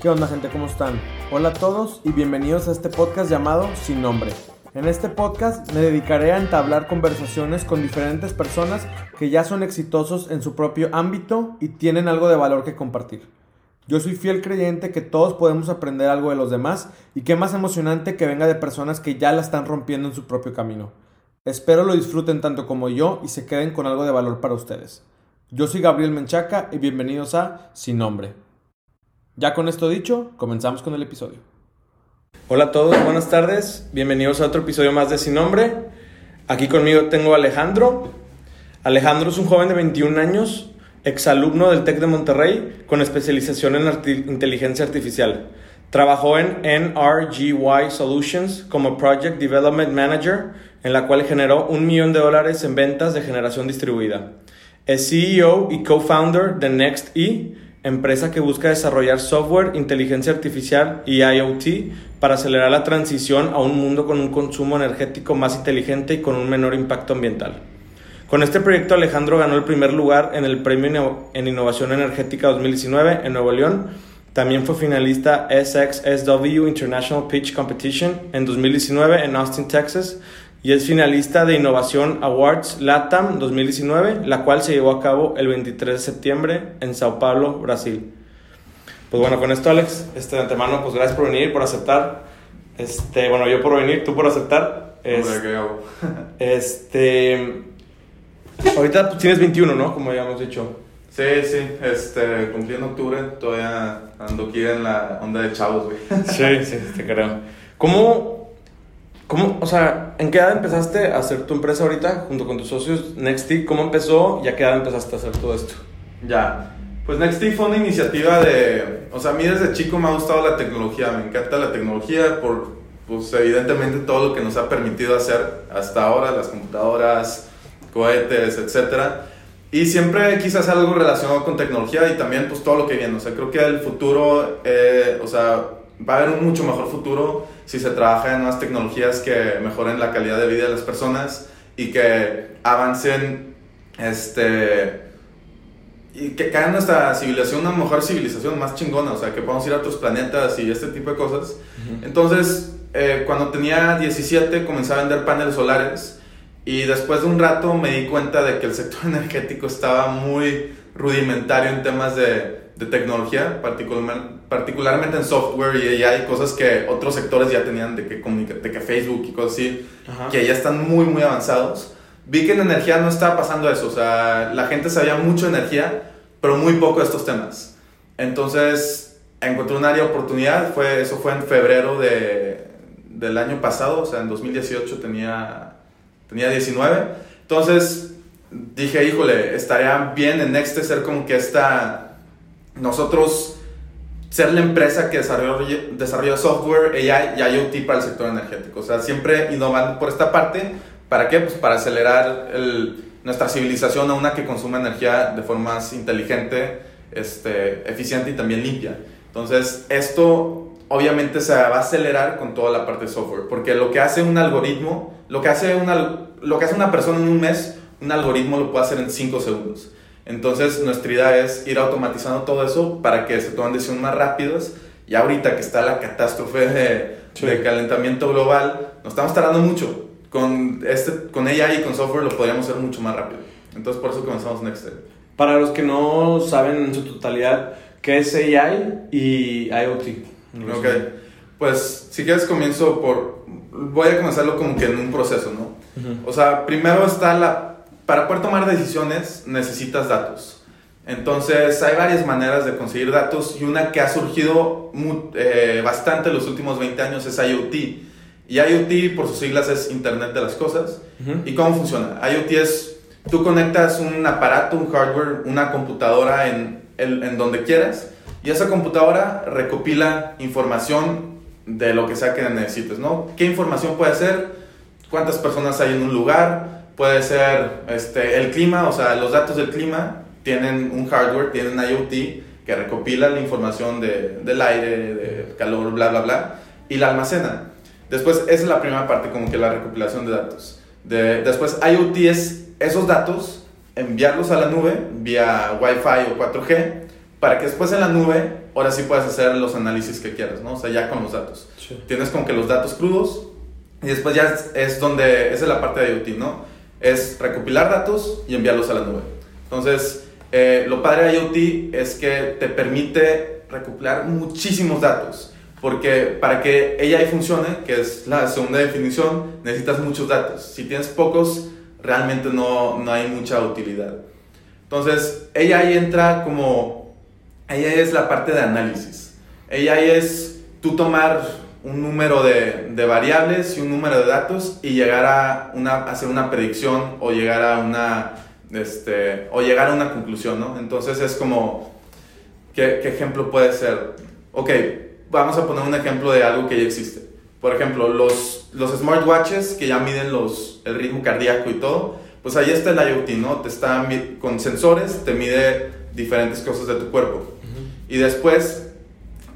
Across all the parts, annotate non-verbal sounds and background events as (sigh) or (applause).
¿Qué onda gente? ¿Cómo están? Hola a todos y bienvenidos a este podcast llamado Sin Nombre. En este podcast me dedicaré a entablar conversaciones con diferentes personas que ya son exitosos en su propio ámbito y tienen algo de valor que compartir. Yo soy fiel creyente que todos podemos aprender algo de los demás y qué más emocionante que venga de personas que ya la están rompiendo en su propio camino. Espero lo disfruten tanto como yo y se queden con algo de valor para ustedes. Yo soy Gabriel Menchaca y bienvenidos a Sin Nombre. Ya con esto dicho, comenzamos con el episodio. Hola a todos, buenas tardes. Bienvenidos a otro episodio más de Sin Nombre. Aquí conmigo tengo a Alejandro. Alejandro es un joven de 21 años, exalumno del TEC de Monterrey, con especialización en inteligencia artificial. Trabajó en NRGY Solutions como Project Development Manager, en la cual generó un millón de dólares en ventas de generación distribuida. Es CEO y co-founder de NextE, empresa que busca desarrollar software, inteligencia artificial y IoT para acelerar la transición a un mundo con un consumo energético más inteligente y con un menor impacto ambiental. Con este proyecto Alejandro ganó el primer lugar en el Premio en Innovación Energética 2019 en Nuevo León. También fue finalista SXSW International Pitch Competition en 2019 en Austin, Texas y es finalista de Innovación Awards LATAM 2019, la cual se llevó a cabo el 23 de septiembre en Sao Paulo, Brasil. Pues bueno, con esto Alex, este, de antemano, pues gracias por venir, por aceptar. Este, bueno, yo por venir, tú por aceptar. Este, ¿qué hago? (laughs) este, ahorita pues, tienes 21, ¿no? Como ya hemos dicho. Sí, sí, este, cumplí en octubre, todavía ando aquí en la onda de chavos, güey. Sí, sí, te creo. ¿Cómo, ¿Cómo, o sea, en qué edad empezaste a hacer tu empresa ahorita junto con tus socios Nexty? ¿Cómo empezó y a qué edad empezaste a hacer todo esto? Ya, pues Nexty fue una iniciativa de, o sea, a mí desde chico me ha gustado la tecnología, me encanta la tecnología por, pues evidentemente todo lo que nos ha permitido hacer hasta ahora, las computadoras, cohetes, etcétera. Y siempre quise hacer algo relacionado con tecnología y también pues todo lo que viene, o sea, creo que el futuro, eh, o sea, va a haber un mucho mejor futuro si se trabaja en nuevas tecnologías que mejoren la calidad de vida de las personas y que avancen este y que hagan nuestra civilización una mejor civilización más chingona, o sea, que podamos ir a otros planetas y este tipo de cosas. Entonces, eh, cuando tenía 17 comencé a vender paneles solares y después de un rato me di cuenta de que el sector (laughs) energético estaba muy rudimentario en temas de de tecnología, particularmente en software y hay cosas que otros sectores ya tenían de que, de que Facebook y cosas así, que ya están muy, muy avanzados. Vi que en energía no estaba pasando eso, o sea, la gente sabía mucho de energía, pero muy poco de estos temas. Entonces, encontré un área de oportunidad, fue, eso fue en febrero de, del año pasado, o sea, en 2018 tenía, tenía 19. Entonces, dije, híjole, estaría bien en Next ser como que esta nosotros ser la empresa que desarrolla, desarrolla software, AI y IoT para el sector energético. O sea, siempre innovando por esta parte. ¿Para qué? Pues para acelerar nuestra civilización a una que consume energía de forma más inteligente, este, eficiente y también limpia. Entonces, esto obviamente se va a acelerar con toda la parte de software, porque lo que hace un algoritmo, lo que hace una, lo que hace una persona en un mes, un algoritmo lo puede hacer en 5 segundos. Entonces, nuestra idea es ir automatizando todo eso para que se tomen decisiones más rápidas. Y ahorita que está la catástrofe de, calentamiento global, nos estamos tardando mucho. Con, este, con AI y con software lo podríamos hacer mucho más rápido. Entonces, por eso comenzamos Next Para los que no saben en su totalidad, ¿qué es AI y IoT? Ok, pues si quieres comienzo por... Voy a comenzarlo como que en un proceso, ¿no? O sea, primero está la para poder tomar decisiones necesitas datos. Entonces hay varias maneras de conseguir datos y una que ha surgido eh, bastante en los últimos 20 años es IoT. Y IoT por sus siglas es Internet de las Cosas. ¿Y cómo funciona? IoT es, tú conectas un aparato, un hardware, una computadora en, en donde quieras y esa computadora recopila información de lo que sea que necesites, ¿no? ¿Qué información puede ser? ¿Cuántas personas hay en un lugar? Puede ser este, el clima, o sea, los datos del clima tienen un hardware, tienen IoT que recopila la información de, del aire, del calor, bla, bla, bla, y la almacena. Después, esa es la primera parte, como que la recopilación de datos. De, después, IoT es esos datos, enviarlos a la nube vía Wi-Fi o 4G para que después en la nube, ahora sí puedas hacer los análisis que quieras, ¿no? O sea, ya con los datos. Tienes como que los datos crudos y después ya es, donde, esa es la parte de IoT, ¿no? Es recopilar datos y enviarlos a la nube. Entonces, eh, lo padre de IoT es que te permite recopilar muchísimos datos. Porque para que AI funcione, que es la segunda definición, necesitas muchos datos. Si tienes pocos, realmente no, no hay mucha utilidad. Entonces, AI entra como... AI es la parte de análisis. AI es tú tomar un número de, de, variables y un número de datos y llegar a una, hacer una predicción o llegar a una, este, o llegar a una conclusión, ¿no? Entonces es como, ¿qué, ¿qué, ejemplo puede ser? Ok, vamos a poner un ejemplo de algo que ya existe. Por ejemplo, los, los smartwatches que ya miden los, el ritmo cardíaco y todo, pues ahí está el IoT, ¿no? Te está con sensores, te mide diferentes cosas de tu cuerpo. Y después,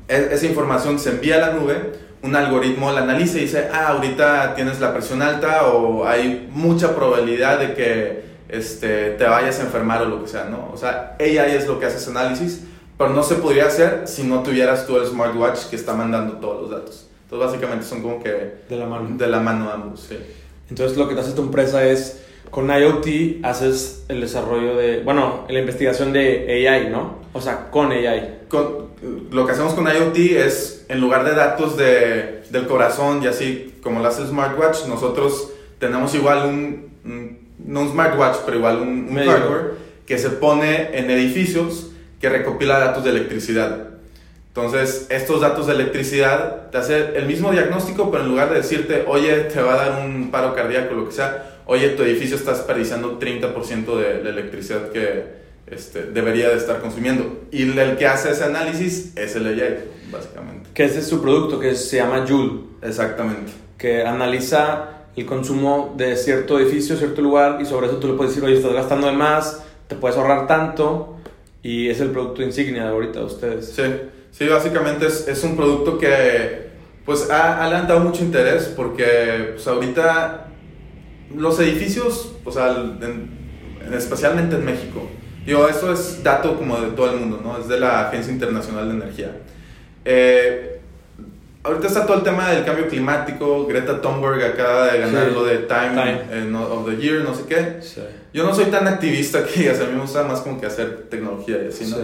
e, esa información se envía a la nube, un algoritmo la analiza y dice, ah, ahorita tienes la presión alta o hay mucha probabilidad de que este, te vayas a enfermar o lo que sea, ¿no? O sea, ella es lo que hace ese análisis pero no se podría hacer si no tuvieras tú el smartwatch que está mandando todos los datos. Entonces, básicamente son como que... De la mano. De la mano ambos, sí. Entonces, lo que hace tu empresa es, con IoT, haces el desarrollo de, bueno, la investigación de AI, ¿no? O sea, con AI. Con, lo que hacemos con IoT es, en lugar de datos de, del corazón y así, como lo hace el smartwatch, nosotros tenemos igual un, no un smartwatch, pero igual un, un hardware que se pone en edificios que recopila datos de electricidad. Entonces, estos datos de electricidad te hace el mismo diagnóstico, pero en lugar de decirte, oye, te va a dar un paro cardíaco, lo que sea, oye, tu edificio está desperdiciando 30% de la electricidad que este, debería de estar consumiendo. Y el que hace ese análisis es el AI, básicamente. Que ese es su producto, que se llama Joule. Exactamente. Que analiza el consumo de cierto edificio, cierto lugar, y sobre eso tú le puedes decir, oye, estás gastando de más, te puedes ahorrar tanto y es el producto insignia de ahorita de ustedes. Sí, sí básicamente es, es un producto que pues ha, ha, levantado mucho interés porque pues ahorita los edificios, o sea, especialmente en México, digo, esto es dato como de todo el mundo, ¿no? Es de la Agencia Internacional de Energía. Eh, ahorita está todo el tema del cambio climático, Greta Thunberg acaba de ganar lo de Time, of the Year, no sé qué. Sí. Yo no soy tan activista que a mí me gusta más como que hacer tecnología y así, ¿no?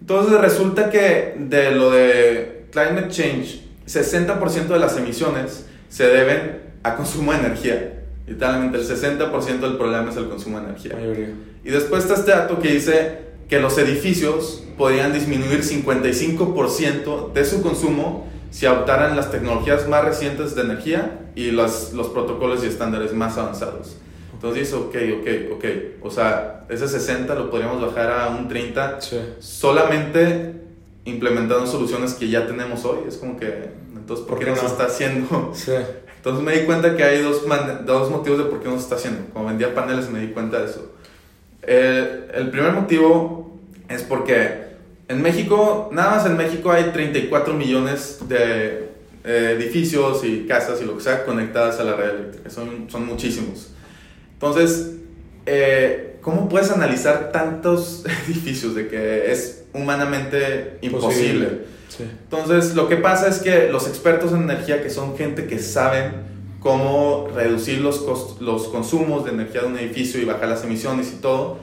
Entonces resulta que de lo de climate change, 60% de las emisiones se deben a consumo de energía. Literalmente el 60% del problema es el consumo de energía. Y después está este dato que dice que los edificios podrían disminuir 55% de su consumo si adoptaran las tecnologías más recientes de energía y los, los protocolos y estándares más avanzados. Entonces dice, ok, ok, ok. O sea, ese 60 lo podríamos bajar a un 30 solamente implementando soluciones que ya tenemos hoy. Es como que, entonces, ¿por, qué no se está haciendo? Sí. Entonces me di cuenta que hay dos, dos motivos de por qué no se está haciendo. Como vendía paneles me di cuenta de eso. El, el primer motivo es porque en México, nada más en México hay 34 millones de eh, edificios y casas y lo que sea conectadas a la red eléctrica. Son, son muchísimos. Entonces, eh, ¿cómo puedes analizar tantos (laughs) edificios de que es humanamente imposible? Entonces, lo que pasa es que los expertos en energía, que son gente que saben cómo reducir los, los consumos de energía de un edificio y bajar las emisiones y todo,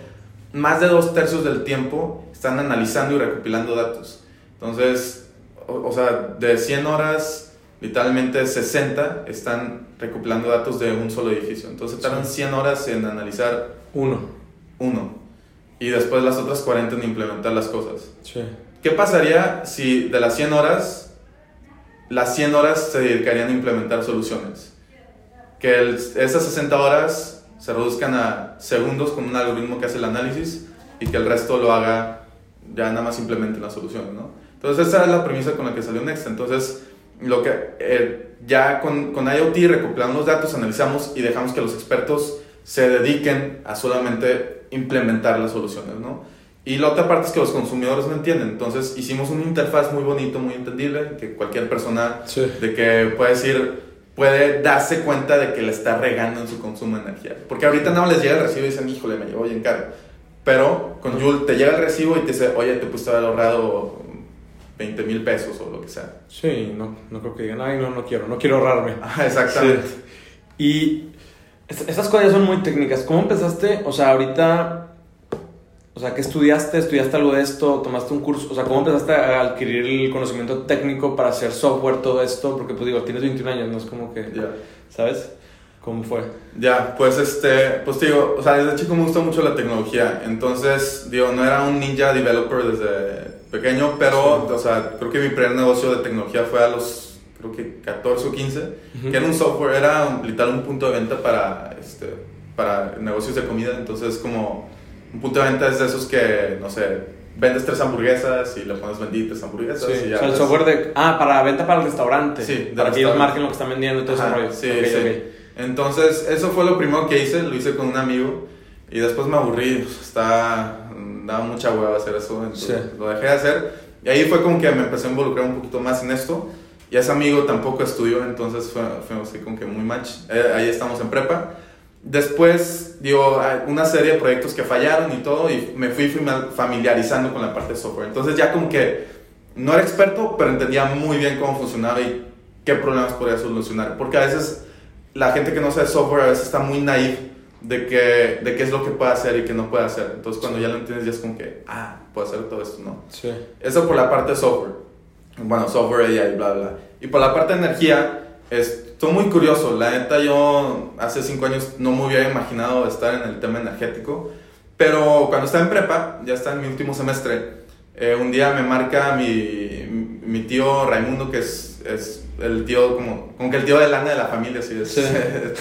más de dos tercios del tiempo están analizando y recopilando datos. Entonces, o, o sea, de 100 horas, literalmente 60 están recopilando datos de un solo edificio. Entonces tardan 100 horas en analizar uno. Uno. Y después las otras 40 en implementar las cosas. Sí. ¿Qué pasaría si de las 100 horas, las 100 horas se dedicarían a implementar soluciones? Que esas 60 horas se reduzcan a segundos con un algoritmo que hace el análisis y que el resto lo haga ya nada más implemente las soluciones, ¿no? Entonces esa es la premisa con la que salió Next. Entonces lo que eh, ya con, con IoT recopilamos los datos, analizamos y dejamos que los expertos se dediquen a solamente implementar las soluciones, ¿no? Y la otra parte es que los consumidores no entienden. Entonces hicimos una interfaz muy bonito, muy entendible, que cualquier persona de que puede decir, puede darse cuenta de que le está regando en su consumo de energía. Porque ahorita no les llega el recibo y dicen, híjole, me llevo bien caro. Pero con Joule te llega el recibo y te dice, oye, te pudiste haber ahorrado 20 mil pesos o lo que sea. Sí, no, no creo que digan, ay, no, no quiero, no quiero ahorrarme. (laughs) Ah, exactamente. Y est- estas cosas son muy técnicas. ¿Cómo empezaste? O sea, ahorita, o sea, ¿qué estudiaste? ¿Estudiaste algo de esto? ¿Tomaste un curso? O sea, ¿cómo empezaste a adquirir el conocimiento técnico para hacer software, todo esto? Porque, pues digo, tienes 21 años, no es como que, Ya. ¿sabes? ¿Cómo fue? Ya, pues este, pues digo, o sea, desde chico me gusta mucho la tecnología, entonces, digo, no era un ninja developer desde pequeño, pero, o sea, creo que mi primer negocio de tecnología fue a los, creo que 14 o 15, Ujú. que era un software, era literal un punto de venta para, este, para negocios de comida, entonces como un punto de venta es de esos que, no sé, vendes tres hamburguesas y le pones benditas hamburguesas Sí, y ya. o sea, el software de... Ah, para venta para el restaurante. Sí, de Para que ellos marquen lo que están vendiendo y todo ese Ajá, rollo. Sí, Ok, sí. ok. Entonces, eso fue lo primero que hice, lo hice con un amigo y después me aburrí, pues, estaba, daba mucha hueva hacer eso, entonces Sí. lo dejé de hacer y ahí fue como que me empecé a involucrar un poquito más en esto y ese amigo tampoco estudió, entonces fue, fue así como que muy match, Eh, ahí estamos en prepa. Después, digo, una serie de proyectos que fallaron y todo y me fui fami- familiarizando con la parte de software, entonces ya como que no era experto, pero entendía muy bien cómo funcionaba y qué problemas podía solucionar, porque a veces la gente que no sabe software a veces está muy naive de, que, de qué es lo que puede hacer y qué no puede hacer. Entonces cuando ya lo entiendes ya es como que, ah, puedo hacer todo esto, ¿no? Sí. Eso por la parte de software. Bueno, software AI, bla, bla. Y por la parte de energía, estoy muy curioso. La neta, yo hace cinco años no me hubiera imaginado estar en el tema energético. Pero cuando estaba en prepa, ya está en mi último semestre, eh, un día me marca mi, mi tío Raimundo, que es, es el tío, como, como que el tío de lana de la familia, así es. Sí.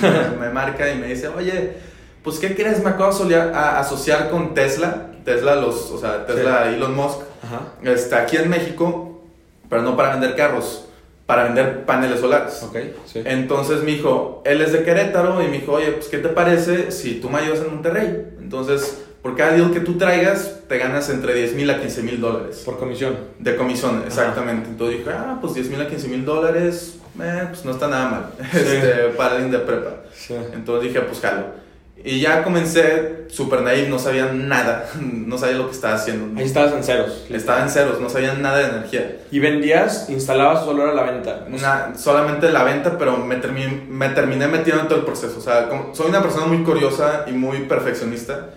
(laughs) me, marca y me dice, oye, pues ¿qué crees? Me acabo de asociar con Tesla. Tesla, los, o sea, Tesla, Elon Musk. Ajá. Está aquí en México, pero no para vender carros, para vender paneles solares. Ok, sí. Entonces me dijo, él es de Querétaro y me dijo, oye, pues ¿qué te parece si tú me ayudas en Monterrey? Entonces, por cada deal que tú traigas, te ganas entre 10 mil a 15 mil dólares. Por comisión. De comisión, exactamente. Entonces dije, ah, pues 10 mil a 15 mil dólares, eh, pues no está nada mal (laughs) este, para alguien de prepa. Sí. Entonces dije, pues jalo. Y ya comencé súper naive, no sabía nada, (laughs) no sabía lo que estaba haciendo. Ahí estabas en ceros. Estaba en ceros, no sabía nada de energía. ¿Y vendías, instalabas solo era la venta? Una- solamente la venta, pero me, termi- me terminé metiendo en todo el proceso. O sea, como- soy una persona muy curiosa y muy perfeccionista.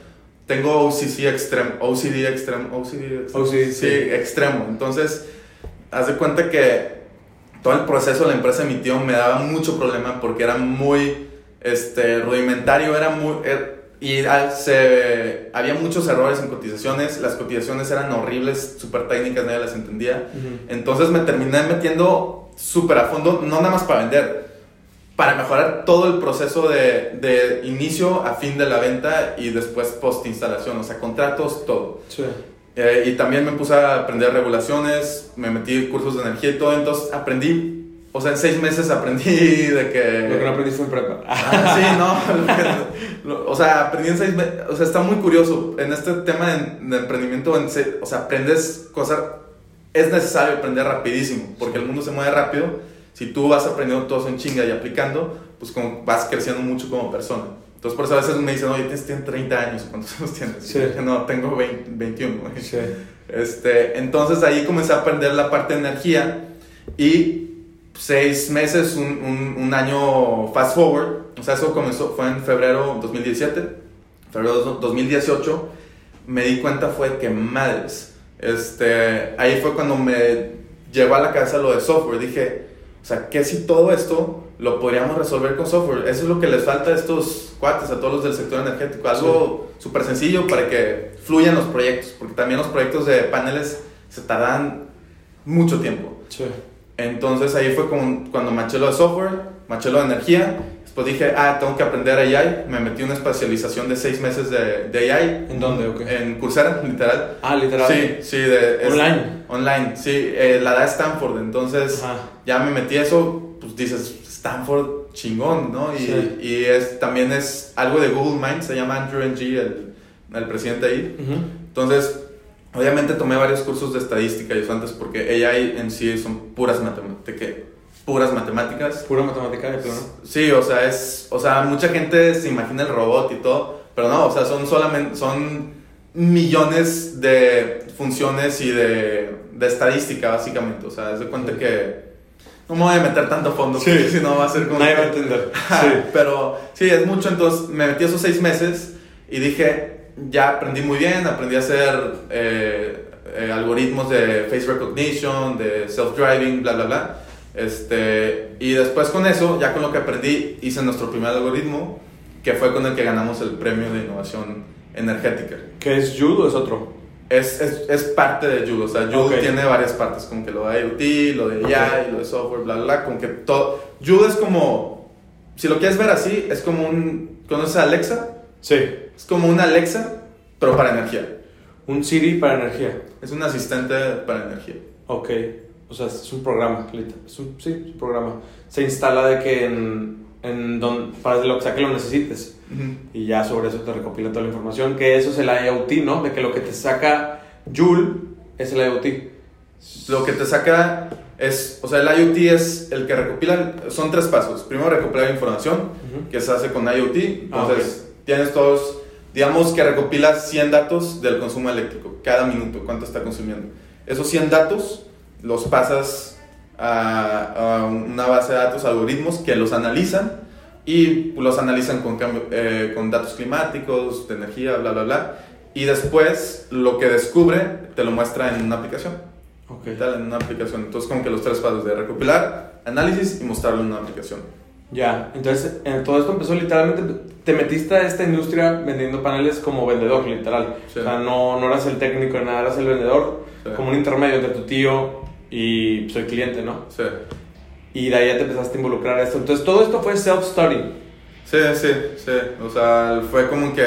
Tengo OCC extremo, OCD extremo, OCD extremo. OCD, sí, sí. extremo. Entonces, haz de cuenta que todo el proceso de la empresa de mi tío me daba mucho problema porque era muy este, rudimentario, era muy... er- y se, había muchos errores en cotizaciones, las cotizaciones eran horribles, súper técnicas, nadie las entendía. Ujú. Entonces me terminé metiendo súper a fondo, no nada más para vender, para mejorar todo el proceso de, de inicio a fin de la venta y después post instalación, o sea, contratos, todo. Sí. Eh, y también me puse a aprender regulaciones, me metí cursos de energía y todo, entonces aprendí, o sea, en seis meses aprendí (laughs) de que... Lo que no aprendiste en prepa. Ah, sí, no. lo que- lo- o sea, aprendí en seis meses. O sea, está muy curioso. En este tema de, de emprendimiento, en o sea, aprendes cosas. Es necesario aprender rapidísimo, porque el mundo se mueve rápido. Si tú vas aprendiendo todo eso en chinga y aplicando, pues como vas creciendo mucho como persona. Entonces, por eso a veces me dicen, oye, tienes, tienes 30 años. ¿Cuántos años tienes? Sí. Y dije, no, tengo 20 21. güey". Sí. Este, entonces ahí comencé a aprender la parte de energía y seis meses, un, un, un año fast forward, o sea, eso comenzó, fue en febrero 2017, febrero dos- 2018, me di cuenta fue que madres, este, ahí fue cuando me llegó a la cabeza lo de software, dije, o sea, ¿qué si todo esto lo podríamos resolver con software? Eso es lo que les falta a estos cuates, a todos los del sector energético, algo súper sencillo para que fluyan los proyectos, porque también los proyectos de paneles se tardan mucho tiempo. Sí. Entonces ahí fue como cuando maché lo de software, maché lo de energía. Después dije, ah, tengo que aprender AI. Me metí una especialización de seis meses de, de AI. ¿En dónde o qué? En Coursera, literal. Ah, literal. Sí, sí. De, es- Online. Online, sí. eh, la da Stanford. Entonces Ajá. ya me metí eso, pues dices, Stanford chingón, ¿no? Y, Sí. y es, también es algo de Google Mind, se llama Andrew Ng, el, el presidente ahí. Entonces, obviamente tomé varios cursos de estadística y eso antes porque AI en sí son puras matemáticas, puras matemáticas. Pura matemática de plano. Sí, o sea, es, o sea, mucha gente se imagina el robot y todo, pero no, o sea, son solamente, son millones de funciones y de, de estadística, básicamente. O sea, es de cuenta que no me voy a meter tanto fondo, Sí. porque si no va a ser como... Nadie va a entender. (laughs) Sí. Pero sí, es mucho, entonces me metí esos seis meses y dije, ya aprendí muy bien, aprendí a hacer eh, eh, algoritmos de face recognition, de self-driving, bla, bla, bla. Este, y después con eso, ya con lo que aprendí, hice nuestro primer algoritmo, que fue con el que ganamos el premio de innovación energética. ¿Qué es Jude o es otro? Es, es, es parte de Jude, o sea, Jude Ok. tiene varias partes, como que lo de IoT, lo de. AI, lo de software, bla, bla, bla, como que todo. Jude es como, si lo quieres ver así, es como un, ¿conoces a Alexa? Sí. Es como una Alexa, pero para energía. Un Siri para energía. Es un asistente para energía. Ok. O sea, es un programa, es un, sí, es un programa. Se instala de que en, en don, para lo que sea que lo necesites. Y ya sobre eso te recopila toda la información. Que eso es el IoT, ¿no? De que lo que te saca Joule es el IoT. Lo que te saca es, o sea, el IoT es el que recopila, son tres pasos. Primero recopilar información, Ujú. que se hace con IoT. Ah, Entonces, tienes todos, digamos que recopilas 100 datos del consumo eléctrico, cada minuto, cuánto está consumiendo. Esos 100 datos los pasas a, a una base de datos, algoritmos que los analizan y los analizan con, cambio, eh, con datos climáticos, de energía, bla, bla, bla. Y después lo que descubre te lo muestra en una aplicación. Ok. Tal, en una aplicación. Entonces, como que los tres pasos de recopilar, análisis y mostrarlo en una aplicación. Ya, entonces en todo esto empezó literalmente, te metiste a esta industria vendiendo paneles como vendedor, literal. Sí. O sea, no, no eras el técnico ni nada, eras el vendedor, Sí. como un intermedio entre tu tío y soy cliente, ¿no? Sí. Y de ahí ya te empezaste a involucrar a esto. Entonces todo esto fue self-study. Sí, sí, sí. O sea, fue como que,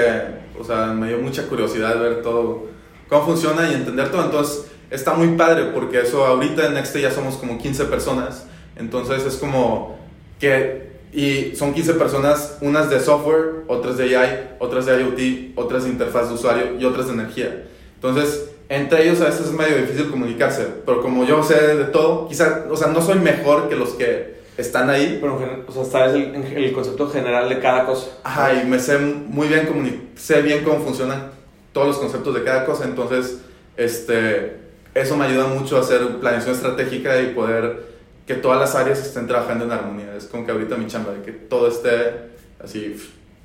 o sea, me dio mucha curiosidad ver todo, cómo funciona y entender todo. Entonces, está muy padre porque eso ahorita en Nexte ya somos como 15 personas. Entonces, es como que, y son 15 personas, unas de software, otras de AI, otras de IoT, otras de interfaz de usuario y otras de energía. Entonces, entre ellos a veces es medio difícil comunicarse, pero como yo sé de todo, quizá, o sea, no soy mejor que los que están ahí, Pero, o sea, sabes el, el concepto general de cada cosa. Ajá, y me sé muy bien, comuni- sé bien cómo funcionan todos los conceptos de cada cosa, entonces este, eso me ayuda mucho a hacer planeación estratégica y poder que todas las áreas estén trabajando en armonía. Es como que ahorita mi chamba, de que todo esté así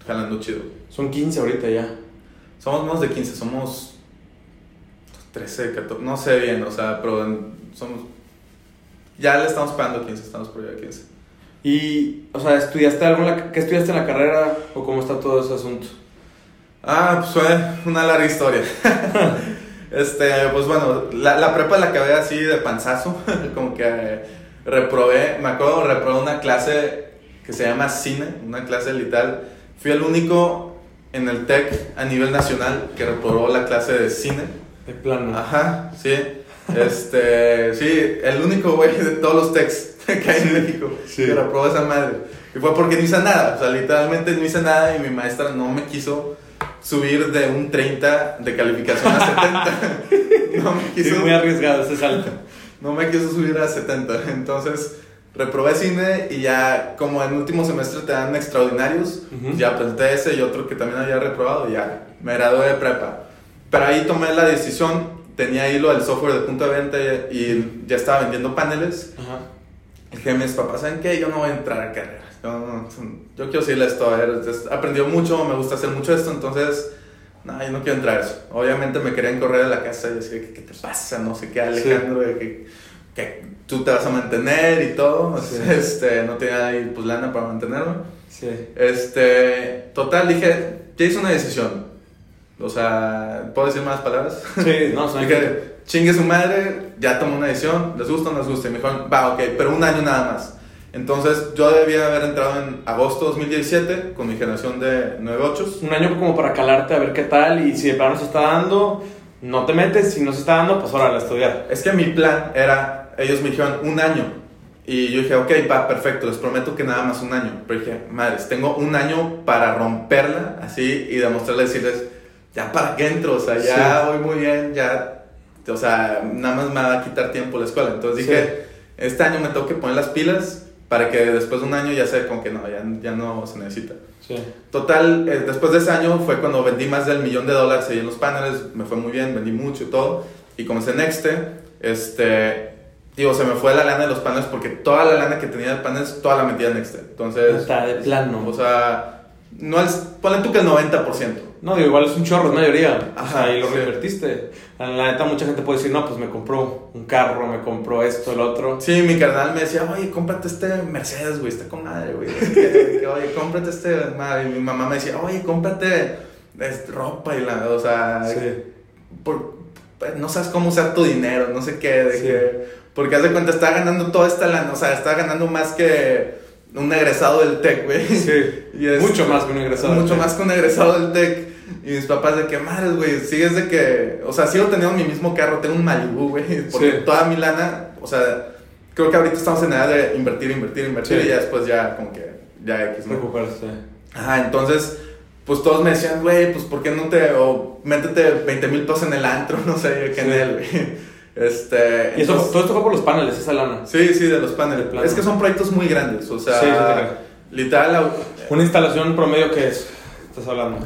jalando chido. Son 15 ahorita ya. Somos más de 15, somos 13, 14, no sé bien, o sea, pero somos... Ya le estamos pagando a 15, estamos por allá a 15. Y, o sea, ¿estudiaste algo en la, ¿qué estudiaste en la carrera o cómo está todo ese asunto? Ah, pues fue una larga historia. (laughs) este, pues bueno, la, la prepa la acabé así de panzazo, (laughs) como que reprobé, me acuerdo, reprobé una clase que se llama cine, una clase literal. Fui el único en el TEC a nivel nacional que reprobó la clase de cine. De plano. Ajá, sí. Este, sí, el único güey de todos los techs (laughs) que hay en México sí. que reprobó esa madre. Y fue porque no hice nada, o sea, literalmente no hice nada y mi maestra no me quiso subir de un 30 de calificación a 70. (laughs) no me Sí, quiso, muy arriesgado ese salto. No me quiso subir a 70. Entonces, reprobé cine y ya como en último semestre te dan extraordinarios, ya presenté ese y otro que también había reprobado y ya me gradué de prepa. Pero ahí tomé la decisión, tenía ahí lo del software de punto de venta y, ya estaba vendiendo paneles. Dije a mis papás, ¿saben qué? Yo no voy a entrar a carreras. Yo, no- yo quiero seguirle esto. A ver, he aprendido mucho, me gusta hacer mucho esto, entonces, no, yo no quiero entrar a eso. Obviamente me querían correr de la casa y decir, ¿qué, qué te pasa? No sé qué, Alejandro, de que, que tú te vas a mantener y todo. Sí. Este, no tenía ahí pues lana para mantenerme. Sí. Este, total, dije, ya hice una decisión. O sea, ¿puedo decir más palabras? Sí, no, (laughs) son Dije, chingue su madre, ya tomó una decisión, les gusta o no les gusta. Y me dijeron, va, ok, pero un año nada más. Entonces, yo debía haber entrado en agosto de 2017 con mi generación de 98. un año como para calarte a ver qué tal y si de plano se está dando, no te metes, si no se está dando, pues órale a estudiar. Es que mi plan era, ellos me dijeron un año. Y yo dije, ok, va, perfecto, les prometo que nada más un año. Pero dije, madres, tengo un año para romperla así y demostrarles, decirles, ya para qué entro, o sea, ya voy muy bien, ya, o sea, nada más me va a quitar tiempo la escuela. Entonces dije, este año me tengo que poner las pilas para que después de un año ya sea como que no, ya, ya no se necesita. Sí. Total, eh, después de ese año fue cuando vendí más del millón de dólares ahí en los paneles, me fue muy bien, vendí mucho y todo, y comencé Nexte, este, digo, se me fue la lana de los paneles porque toda la lana que tenía de paneles, toda la metía en Nexte, entonces... Está de plano. O sea, no es, ponle tú que el 90%. No, digo, igual es un chorro, es mayoría. Ajá, o sea, y lo sí. reinvertiste. La neta, mucha gente puede decir, no, pues me compró un carro, me compró esto, el otro. Sí, mi carnal me decía, oye, cómprate este Mercedes, güey, está con madre, güey. Oye, cómprate este, madre. Y mi mamá me decía, oye, cómprate ropa y la, o sea, Sí. por- no sabes cómo usar tu dinero, no sé qué, de Sí. que, porque haz de cuenta, está ganando toda esta lana, o sea, está ganando más que un egresado del TEC, güey. Sí. (laughs) Y es- Mucho más que un egresado. Mucho más que un egresado del TEC. Y mis papás de que, madres, güey, sigues de que, o sea, sigo teniendo mi mismo carro, tengo un Malibu, güey, (laughs) porque Sí. toda mi lana, o sea, creo que ahorita estamos en edad de invertir, invertir, invertir Sí. y ya después ya como que, ya X, ¿no? Recuperarse. Ajá, entonces, pues todos me decían, güey, pues ¿por qué no te, o métete 20 mil pesos en el antro, (laughs) no sé, que en él, güey. (laughs) Este, Y eso, entonces- todo esto fue por los paneles, esa lana. Sí, sí, de los paneles. Es que son proyectos muy grandes, o sea, literal, Una instalación promedio, ¿qué es? Estás hablando.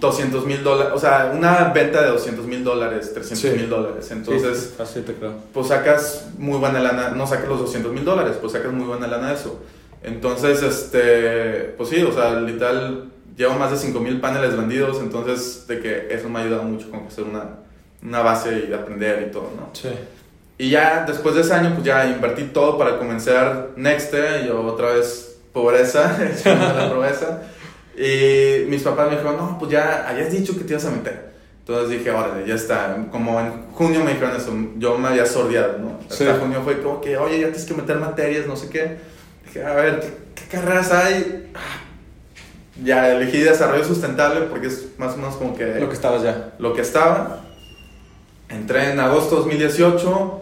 200 mil dólares, o sea, una venta de 200 mil dólares, 300 mil Sí. dólares. Entonces, Sí, así te creo. pues sacas muy buena lana, no sacas los 200 mil dólares, pues sacas muy buena lana de eso. Entonces, este, pues sí, o sea, literal, llevo más de 5 mil paneles vendidos, entonces, de que eso me ha ayudado mucho con hacer una, una base y aprender y todo, ¿no? Sí. Y ya después de ese año, pues ya invertí todo para comenzar Nexte, yo otra vez pobreza, (laughs) la (laughs) pobreza. Y mis papás me dijeron, no, pues ya habías dicho que te ibas a meter. Entonces dije, órale, ya está. Como en junio me dijeron eso, yo me había sordeado, ¿no? Hasta Sí. junio fue como que, oye, ya tienes que meter materias, no sé qué. Dije, a ver, ¿qué, qué carreras hay? Ah, Ya elegí desarrollo sustentable porque es más o menos como que Lo que estabas ya. lo que estaba. Entré en agosto 2018,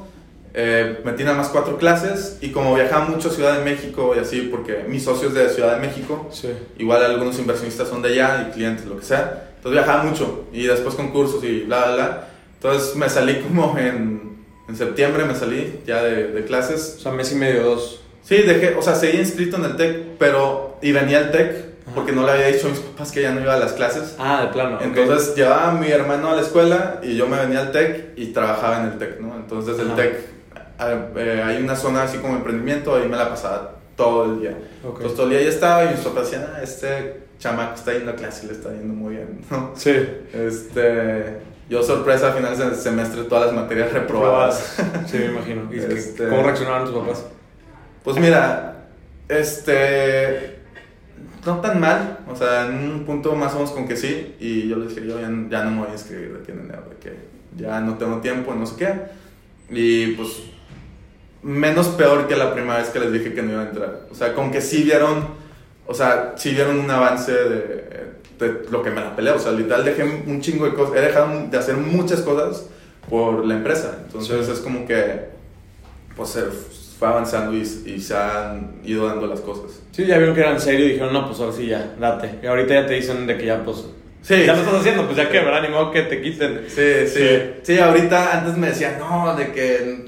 eh, metí nada más cuatro clases y como viajaba mucho a Ciudad de México y así, porque mis socios de Ciudad de México, Sí. igual algunos inversionistas son de allá y clientes, lo que sea, entonces viajaba mucho y después con cursos y bla, bla, bla. Entonces me salí como en, en septiembre, me salí ya de, de clases. O sea, mes y medio, dos. Sí, dejé, o sea, seguí inscrito en el TEC, pero, y venía al TEC porque no le había dicho a mis papás que ya no iba a las clases. Ah, de plano. Entonces llevaba a mi hermano a la escuela y yo me venía al TEC y trabajaba en el TEC, ¿no? Entonces Ajá. TEC eh, eh, hay una zona así como emprendimiento, ahí me la pasaba todo el día. Ok. Entonces todo el día ahí estaba y mis papás decían, ah, este chamaco está yendo a clase y le está yendo muy bien, ¿no? Sí. Este, yo sorpresa, a finales del semestre todas las materias reprobadas. Probadas. Sí, me imagino. ¿Y qué- Este- cómo reaccionaron tus papás? Pues mira, este. No tan mal, o sea, en un punto más o menos con que sí, y yo les dije, yo ya, ya no me voy a inscribir de aquí en enero, de que ya no tengo tiempo, no sé qué. Y pues, menos peor que la primera vez que les dije que no iba a entrar. O sea, con que sí vieron, o sea, sí vieron un avance de, de lo que me la peleé. O sea, literal dejé un chingo de cosas, he dejado de hacer muchas cosas por la empresa. Entonces Sí. es como que, pues, se fue avanzando y, y se han ido dando las cosas. Sí, ya vieron que era en serio y dijeron, no, pues ahora sí ya, date. Y ahorita ya te dicen de que ya, pues. Sí. Ya lo estás haciendo, pues ya que, ¿verdad? Ni modo que te quiten. Sí, sí, Sí. sí. ahorita antes me decían, no, de que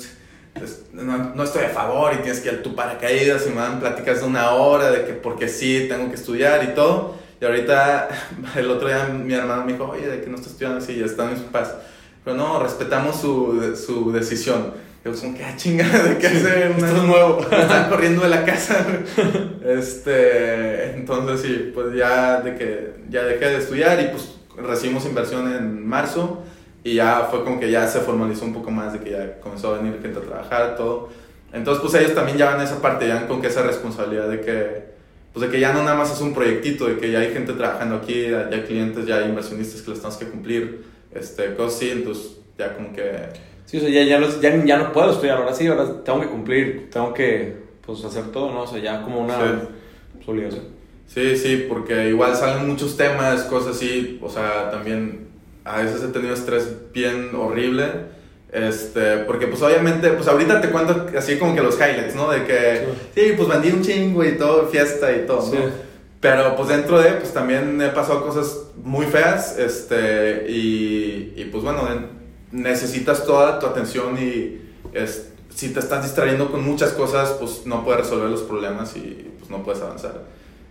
no, no estoy a favor y tienes que ir a tu paracaídas y me dan pláticas de una hora de que porque sí, tengo que estudiar y todo. Y ahorita, (laughs) el otro día mi hermano me dijo, oye, de que no estás estudiando así, ya están mis papás. Pero no, respetamos su, su decisión. Yo como que, ah, chinga, (laughs) de que hace. Esto es nuevo. (laughs) Están corriendo de la casa. este, entonces sí, pues ya de que ya dejé de estudiar y pues recibimos inversión en marzo y ya fue como que ya se formalizó un poco más de que ya comenzó a venir gente a trabajar, todo. Entonces pues ellos también ya van esa parte, ya van con que esa responsabilidad de que pues de que ya no nada más es un proyectito, de que ya hay gente trabajando aquí, ya hay clientes, ya hay inversionistas que les tenemos que cumplir, este, cosas así, entonces ya como que Sí, o sea, ya, ya, los- ya, ya no puedo estudiar, ahora sí, ahora tengo que cumplir, tengo que, pues, hacer todo, ¿no? O sea, ya como una Sí. obligación. Sí, sí, porque igual salen muchos temas, cosas así, o sea, también a veces he tenido estrés bien horrible, este, porque pues obviamente, pues ahorita te cuento así como que los highlights, ¿no? De que, sí, pues vendí un chingo y todo, fiesta y todo, ¿no? Sí. Pero pues dentro de, pues también he pasado cosas muy feas, este, y, y pues bueno, en- necesitas toda tu atención y es, si te estás distrayendo con muchas cosas, pues no puedes resolver los problemas y pues no puedes avanzar.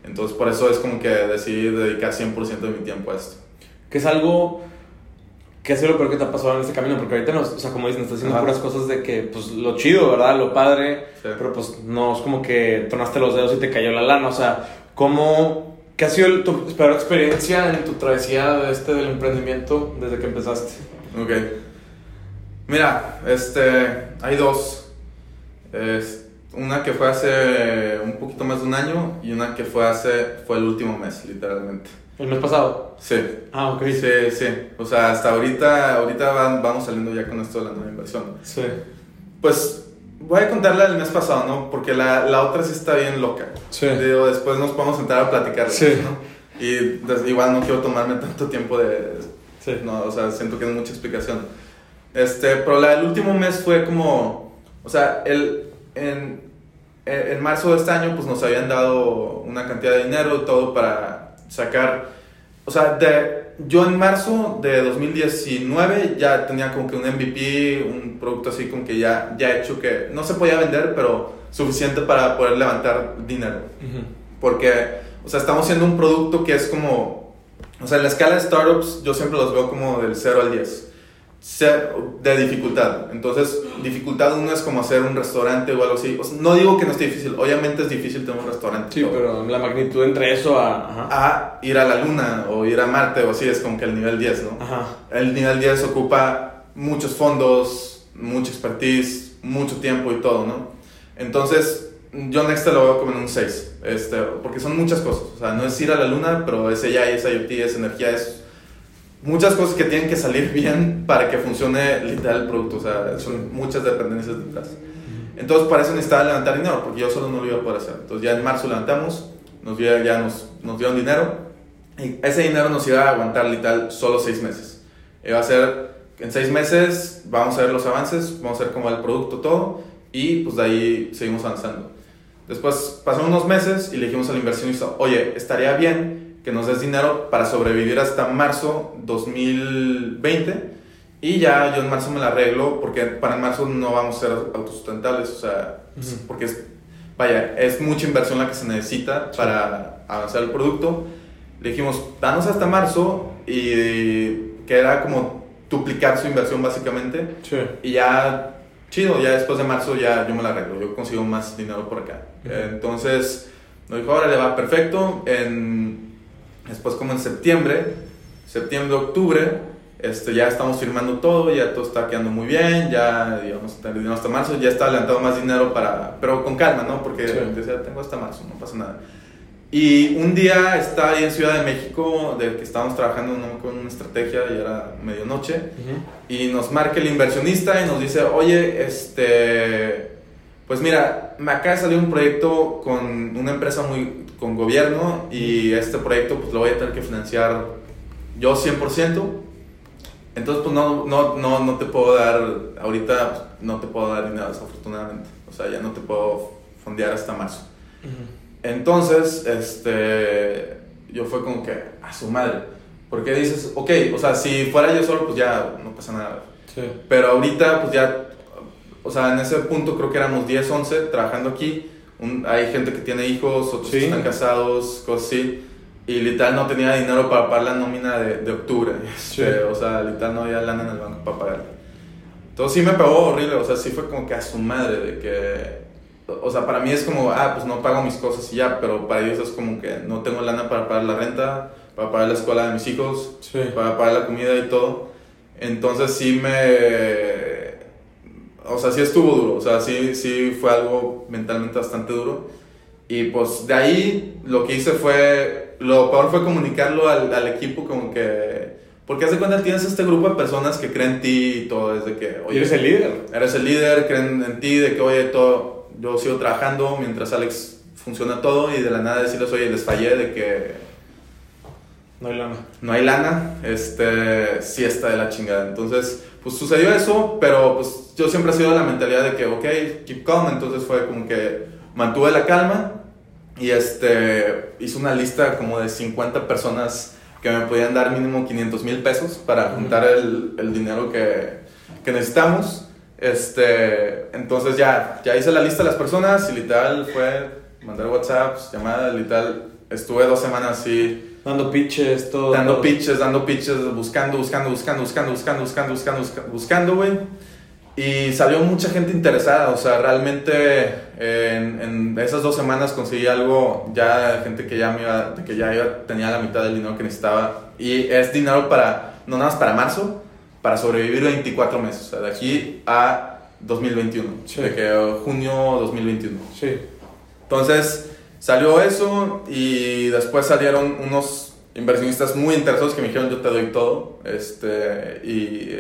Entonces por eso es como que decidí dedicar 100% de mi tiempo a esto. Que es algo ¿Qué ha sido lo peor que te ha pasado en este camino? Porque ahorita, nos, o sea, como dicen, estás haciendo puras cosas de que, pues, lo chido, ¿verdad? Lo padre, pero pues no es como que tronaste los dedos y te cayó la lana. O sea, ¿cómo, qué ha sido tu peor experiencia en tu travesía este del emprendimiento desde que empezaste? Ok. Mira, este, hay dos. Es, una que fue hace un poquito más de un año y una que fue hace, fue el último mes, literalmente. ¿El mes pasado? Sí. Ah, ok. Sí, sí. O sea, hasta ahorita, ahorita vamos saliendo ya con esto de la nueva inversión. Sí. Pues voy a contarla del mes pasado, ¿no? Porque la, la otra sí está bien loca. Sí. Digo, después nos podemos sentar a platicar. Sí. ¿no? Y igual no quiero tomarme tanto tiempo de... Sí. No, o sea, siento que es mucha explicación. Este, pero la del último mes fue como... O sea, el, en, en marzo de este año pues nos habían dado una cantidad de dinero y todo para sacar, o sea, de, yo en marzo de 2019 ya tenía como que un MVP, un producto así como que ya, ya hecho que no se podía vender, pero suficiente para poder levantar dinero. Porque, o sea, estamos haciendo un producto que es como, o sea, en la escala de startups yo siempre los veo como del 0 al 10 de dificultad. Entonces, dificultad uno es como hacer un restaurante o algo así. no digo que no esté difícil, obviamente es difícil tener un restaurante. Sí, pero la magnitud entre eso a... A ir a la luna o ir a Marte o así es como que el nivel 10, ¿no? Ajá. El nivel 10 ocupa muchos fondos, mucha expertise, mucho tiempo y todo, ¿no? Entonces, yo Next lo veo como en un 6, este, porque son muchas cosas. O sea, no es ir a la luna, pero es AI, es IoT, es energía, es muchas cosas que tienen que salir (laughs) bien para que funcione literal el producto. O sea, son muchas dependencias detrás. Entonces, para eso necesitaba levantar dinero, porque yo solo no lo iba a poder hacer. Entonces, ya en marzo levantamos, nos, ya nos, nos dieron dinero, y ese dinero nos iba a aguantar literal solo seis meses. Iba a ser, en seis meses, vamos a ver los avances, vamos a ver cómo va el producto, todo, y pues de ahí seguimos avanzando. Después pasaron unos meses y le dijimos al inversionista, oye, estaría bien que nos des dinero para sobrevivir hasta marzo 2020 y ya yo en marzo me la arreglo porque para en marzo no vamos a ser autosustentables, o sea, porque es, vaya, es mucha inversión la que se necesita para avanzar el producto. Le dijimos, danos hasta marzo y que era como duplicar su inversión básicamente. Y ya, chido, ya después de marzo ya yo me la arreglo, yo consigo más dinero por acá. Entonces, nos dijo, ahora le va perfecto. En Después como en septiembre, septiembre, octubre, este, ya estamos firmando todo, ya todo está quedando muy bien, ya digamos, hasta marzo, ya está adelantado más dinero para, pero con calma, ¿no? Porque decía, tengo hasta marzo, no pasa nada. Y un día estaba ahí en Ciudad de México, del que estábamos trabajando con una estrategia y era medianoche, y nos marca el inversionista y nos dice, oye, este, pues mira, me acaba de salir un proyecto con una empresa muy con gobierno y este proyecto pues lo voy a tener que financiar yo 100%. Entonces pues no, no, no, no te puedo dar, ahorita no te puedo dar dinero desafortunadamente. O sea, ya no te puedo fondear hasta marzo. Entonces, este, yo fue como que a su madre. Porque dices, ok, o sea, si fuera yo solo, pues ya no pasa nada. Pero ahorita, pues ya, o sea, en ese punto creo que éramos 10, 11 trabajando aquí hay gente que tiene hijos, otros que están casados, cosas así. Y literal no tenía dinero para pagar la nómina de, de octubre. (laughs) Este, o sea, literal no había lana en el banco para pagar. Entonces sí me pegó horrible, o sea, sí fue como que a su madre de que... O sea, para mí es como, ah, pues no pago mis cosas y ya, pero para ellos es como que no tengo lana para pagar la renta, para pagar la escuela de mis hijos, para pagar la comida y todo. Entonces sí me o sea, sí estuvo duro, o sea, sí, sí fue algo mentalmente bastante duro. Y pues de ahí lo que hice fue, lo peor fue comunicarlo al, al equipo como que, porque hace cuenta tienes este grupo de personas que creen en ti y todo, desde que, oye, eres el líder. Eres el líder, creen en ti, de que, oye, todo, yo sigo trabajando mientras Alex funciona todo y de la nada decirles, oye, les fallé de que... No hay lana. No hay lana, este, sí está de la chingada. Entonces, pues sucedió eso, pero pues yo siempre he sido de la mentalidad de que, ok, keep calm, entonces fue como que mantuve la calma y este, hice una lista como de 50 personas que me podían dar mínimo 500 mil pesos para juntar el, el dinero que, que, necesitamos. Este, entonces ya, ya hice la lista de las personas y literal fue mandar WhatsApp, llamadas, literal. Estuve dos semanas así. Dando pitches, todo. Dando pitches, dando pitches, buscando, buscando, buscando, buscando, buscando, buscando, buscando, buscando, güey. Y salió mucha gente interesada, o sea, realmente en, en, esas dos semanas conseguí algo, ya gente que ya, me iba, que ya iba, tenía la mitad del dinero que necesitaba. Y es dinero para, no nada más para marzo, para sobrevivir 24 meses, o sea, de aquí a 2021, Sí. de que junio 2021. Sí. Entonces salió eso y después salieron unos inversionistas muy interesados que me dijeron yo te doy todo, este, y,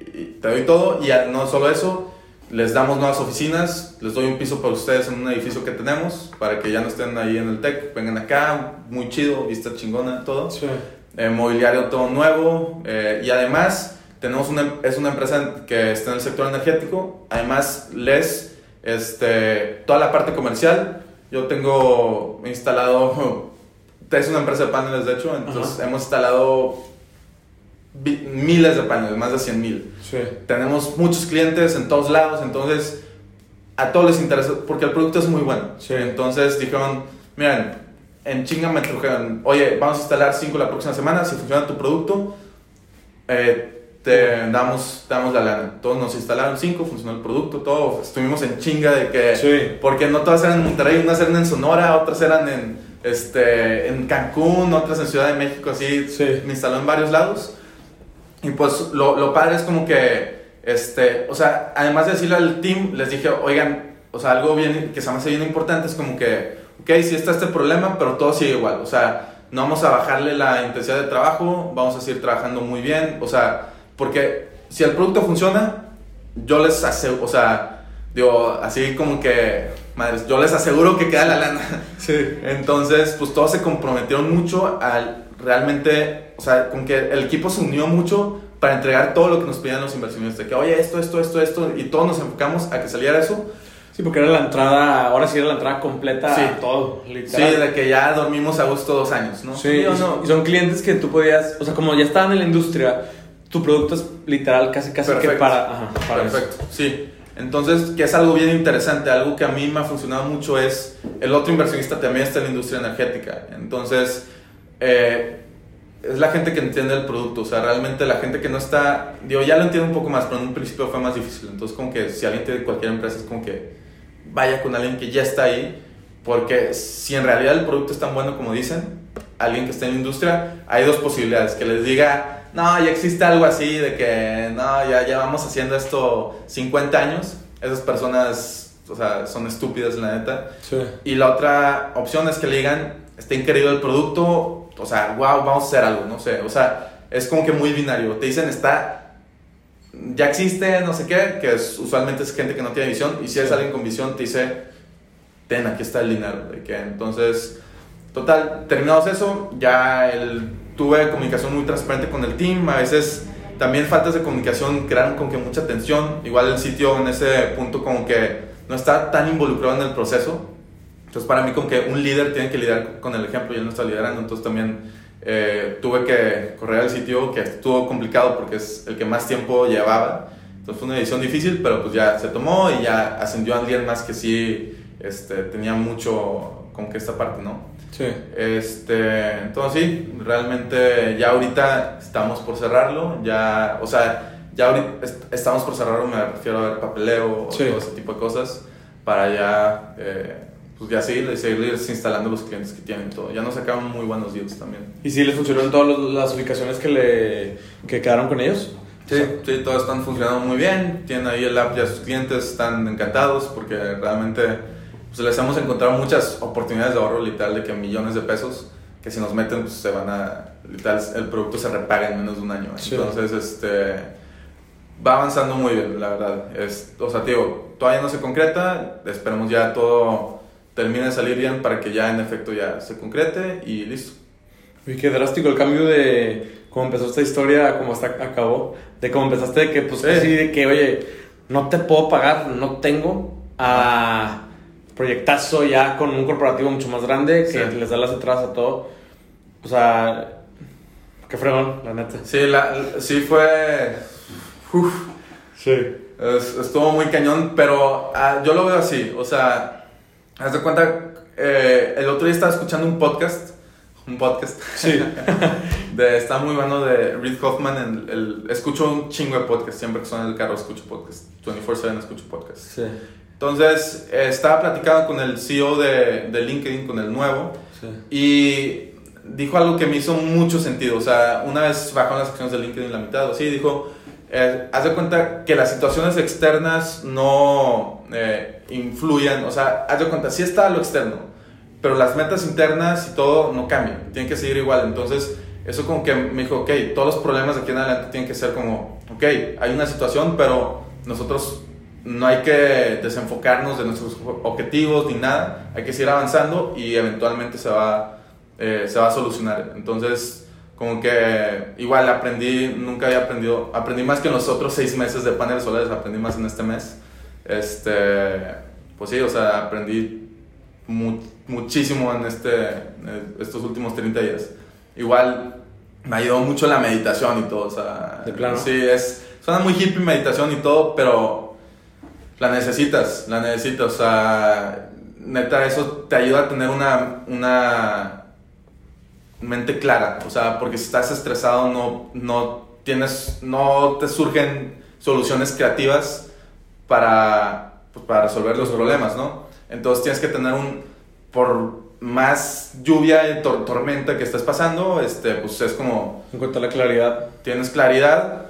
y te doy todo y no solo eso, les damos nuevas oficinas, les doy un piso para ustedes en un edificio que tenemos para que ya no estén ahí en el TEC, vengan acá, muy chido, vista chingona, todo Sí. eh, mobiliario todo nuevo eh, y además tenemos una, es una empresa que está en el sector energético, además les, este, toda la parte comercial, yo tengo instalado, (laughs) es una empresa de paneles de hecho, entonces hemos instalado miles de paneles, más de 100 mil. Sí. Tenemos muchos clientes en todos lados, entonces a todos les interesa, porque el producto es muy bueno. Sí. Entonces dijeron, miren, en chinga me trujeron, oye, vamos a instalar 5 la próxima semana, si funciona tu producto, eh, te damos, damos la lana. Todos nos instalaron 5, funcionó el producto, todo, estuvimos en chinga de que... Sí. Porque no todas eran en Monterrey, unas eran en Sonora, otras eran en, este, en Cancún, otras en Ciudad de México, así. Sí. Me instaló en varios lados. Y pues lo, lo padre es como que, este, o sea, además de decirle al team, les dije, oigan, o sea, algo bien, que se me hace bien importante es como que, ok, sí está este problema, pero todo sigue igual. O sea, no vamos a bajarle la intensidad de trabajo, vamos a seguir trabajando muy bien. O sea, porque si el producto funciona, yo les aseguro, o sea, digo, así como que, madres, yo les aseguro que queda la lana. (laughs) Sí. Entonces, pues todos se comprometieron mucho al realmente, o sea, con que el equipo se unió mucho para entregar todo lo que nos pedían los inversionistas. De que, oye, esto, esto, esto, esto, y todos nos enfocamos a que saliera eso. Sí, porque era la entrada, ahora sí era la entrada completa Sí. a todo, Sí, literal. de que ya dormimos a gusto dos años, ¿no? Sí, o y, no? y son clientes que tú podías, o sea, como ya estaban en la industria, tu producto es literal casi casi que Perfecto. para, ajá, para eso. Perfecto, sí. Entonces, que es algo bien interesante, algo que a mí me ha funcionado mucho es, el otro inversionista también está en la industria energética. Entonces, eh, es la gente que entiende el producto, o sea, realmente la gente que no está, digo, ya lo entiende un poco más, pero en un principio fue más difícil. Entonces, como que si alguien tiene cualquier empresa, es como que vaya con alguien que ya está ahí, porque si en realidad el producto es tan bueno como dicen, alguien que está en la industria, hay dos posibilidades, que les diga, no, ya existe algo así, de que no, ya llevamos haciendo esto 50 años, esas personas, o sea, son estúpidas, la neta. Sí. Y la otra opción es que le digan, está increíble el producto, o sea, wow, vamos a hacer algo, no sé, o sea, es como que muy binario. Te dicen, está, ya existe, no sé qué, que es, usualmente es gente que no tiene visión, y si es alguien con visión, te dice, ten, aquí está el dinero. De que, entonces, total, terminados eso, ya el, tuve comunicación muy transparente con el team, a veces también faltas de comunicación crearon como que mucha tensión, igual el sitio en ese punto como que no está tan involucrado en el proceso, entonces para mí como que un líder tiene que lidiar con el ejemplo y él no está liderando, entonces también eh, tuve que correr al sitio que estuvo complicado porque es el que más tiempo llevaba, entonces fue una decisión difícil, pero pues ya se tomó y ya ascendió a alguien más que sí este, tenía mucho como que esta parte, ¿no? Sí. Este, entonces sí, realmente ya ahorita estamos por cerrarlo, ya, o sea, ya ahorita est- estamos por cerrarlo, me refiero a ver papeleo, Sí. todo ese tipo de cosas, para ya, eh, pues ya seguir, seguir instalando los clientes que tienen todo. Ya nos sacaron muy buenos deals también. ¿Y si les funcionaron todas las ubicaciones que le que quedaron con ellos? Sí, sí, todos están funcionando muy bien, tienen ahí el app, ya sus clientes están encantados porque realmente pues, les hemos encontrado muchas oportunidades de ahorro literal de que millones de pesos que si nos meten pues se van a, literal el producto se repaga en menos de un año. Sí. Entonces, este, va avanzando muy bien, la verdad. Es, o sea, tío, todavía no se concreta, esperemos ya todo termine de salir bien para que ya en efecto ya se concrete y listo. Y qué drástico el cambio de cómo empezó esta historia a cómo hasta acabó. De cómo empezaste de que, pues, Sí. así de que, oye, no te puedo pagar, no tengo, a proyectazo ya con un corporativo mucho más grande que Sí. les da las entradas a todo. O sea, qué fregón, la neta. Sí, la, sí fue... Uf, Sí. es- estuvo muy cañón, pero ah, yo lo veo así, o sea, haz de cuenta, eh, el otro día estaba escuchando un podcast, un podcast, Sí. (laughs) de, está muy bueno de Reed Hoffman, el, el- escucho un chingo de podcast, siempre que son en el carro escucho podcast, 24/7 escucho podcast. Sí. Entonces, eh, estaba platicando con el CEO de, de LinkedIn, con el nuevo, Sí. y dijo algo que me hizo mucho sentido. O sea, una vez bajó las acciones de LinkedIn la mitad, o sí, dijo, eh, haz de cuenta que las situaciones externas no eh, influyen, o sea, haz de cuenta, sí está lo externo, pero las metas internas y todo no cambian, tienen que seguir igual. Entonces, eso como que me dijo, ok, todos los problemas de aquí en adelante tienen que ser como, ok, hay una situación, pero nosotros no hay que desenfocarnos de nuestros objetivos ni nada, hay que seguir avanzando y eventualmente se va, eh, se va a solucionar. Entonces, como que igual aprendí, nunca había aprendido, aprendí más que en los otros seis meses de paneles solares, aprendí más en este mes. Este, pues sí, o sea, aprendí mu- muchísimo en este, estos últimos 30 días. Igual me ayudó mucho la meditación y todo, o sea, De plano. sí, es, suena muy hippie meditación y todo, pero la necesitas, la necesitas, o sea, neta, eso te ayuda a tener una, una mente clara, o sea, porque si estás estresado no, no tienes, no te surgen soluciones creativas para, pues, para resolver los problemas, ¿no? Entonces tienes que tener un, por más lluvia y tor- tormenta que estés pasando, este, pues es como, En cuanto a la claridad. tienes claridad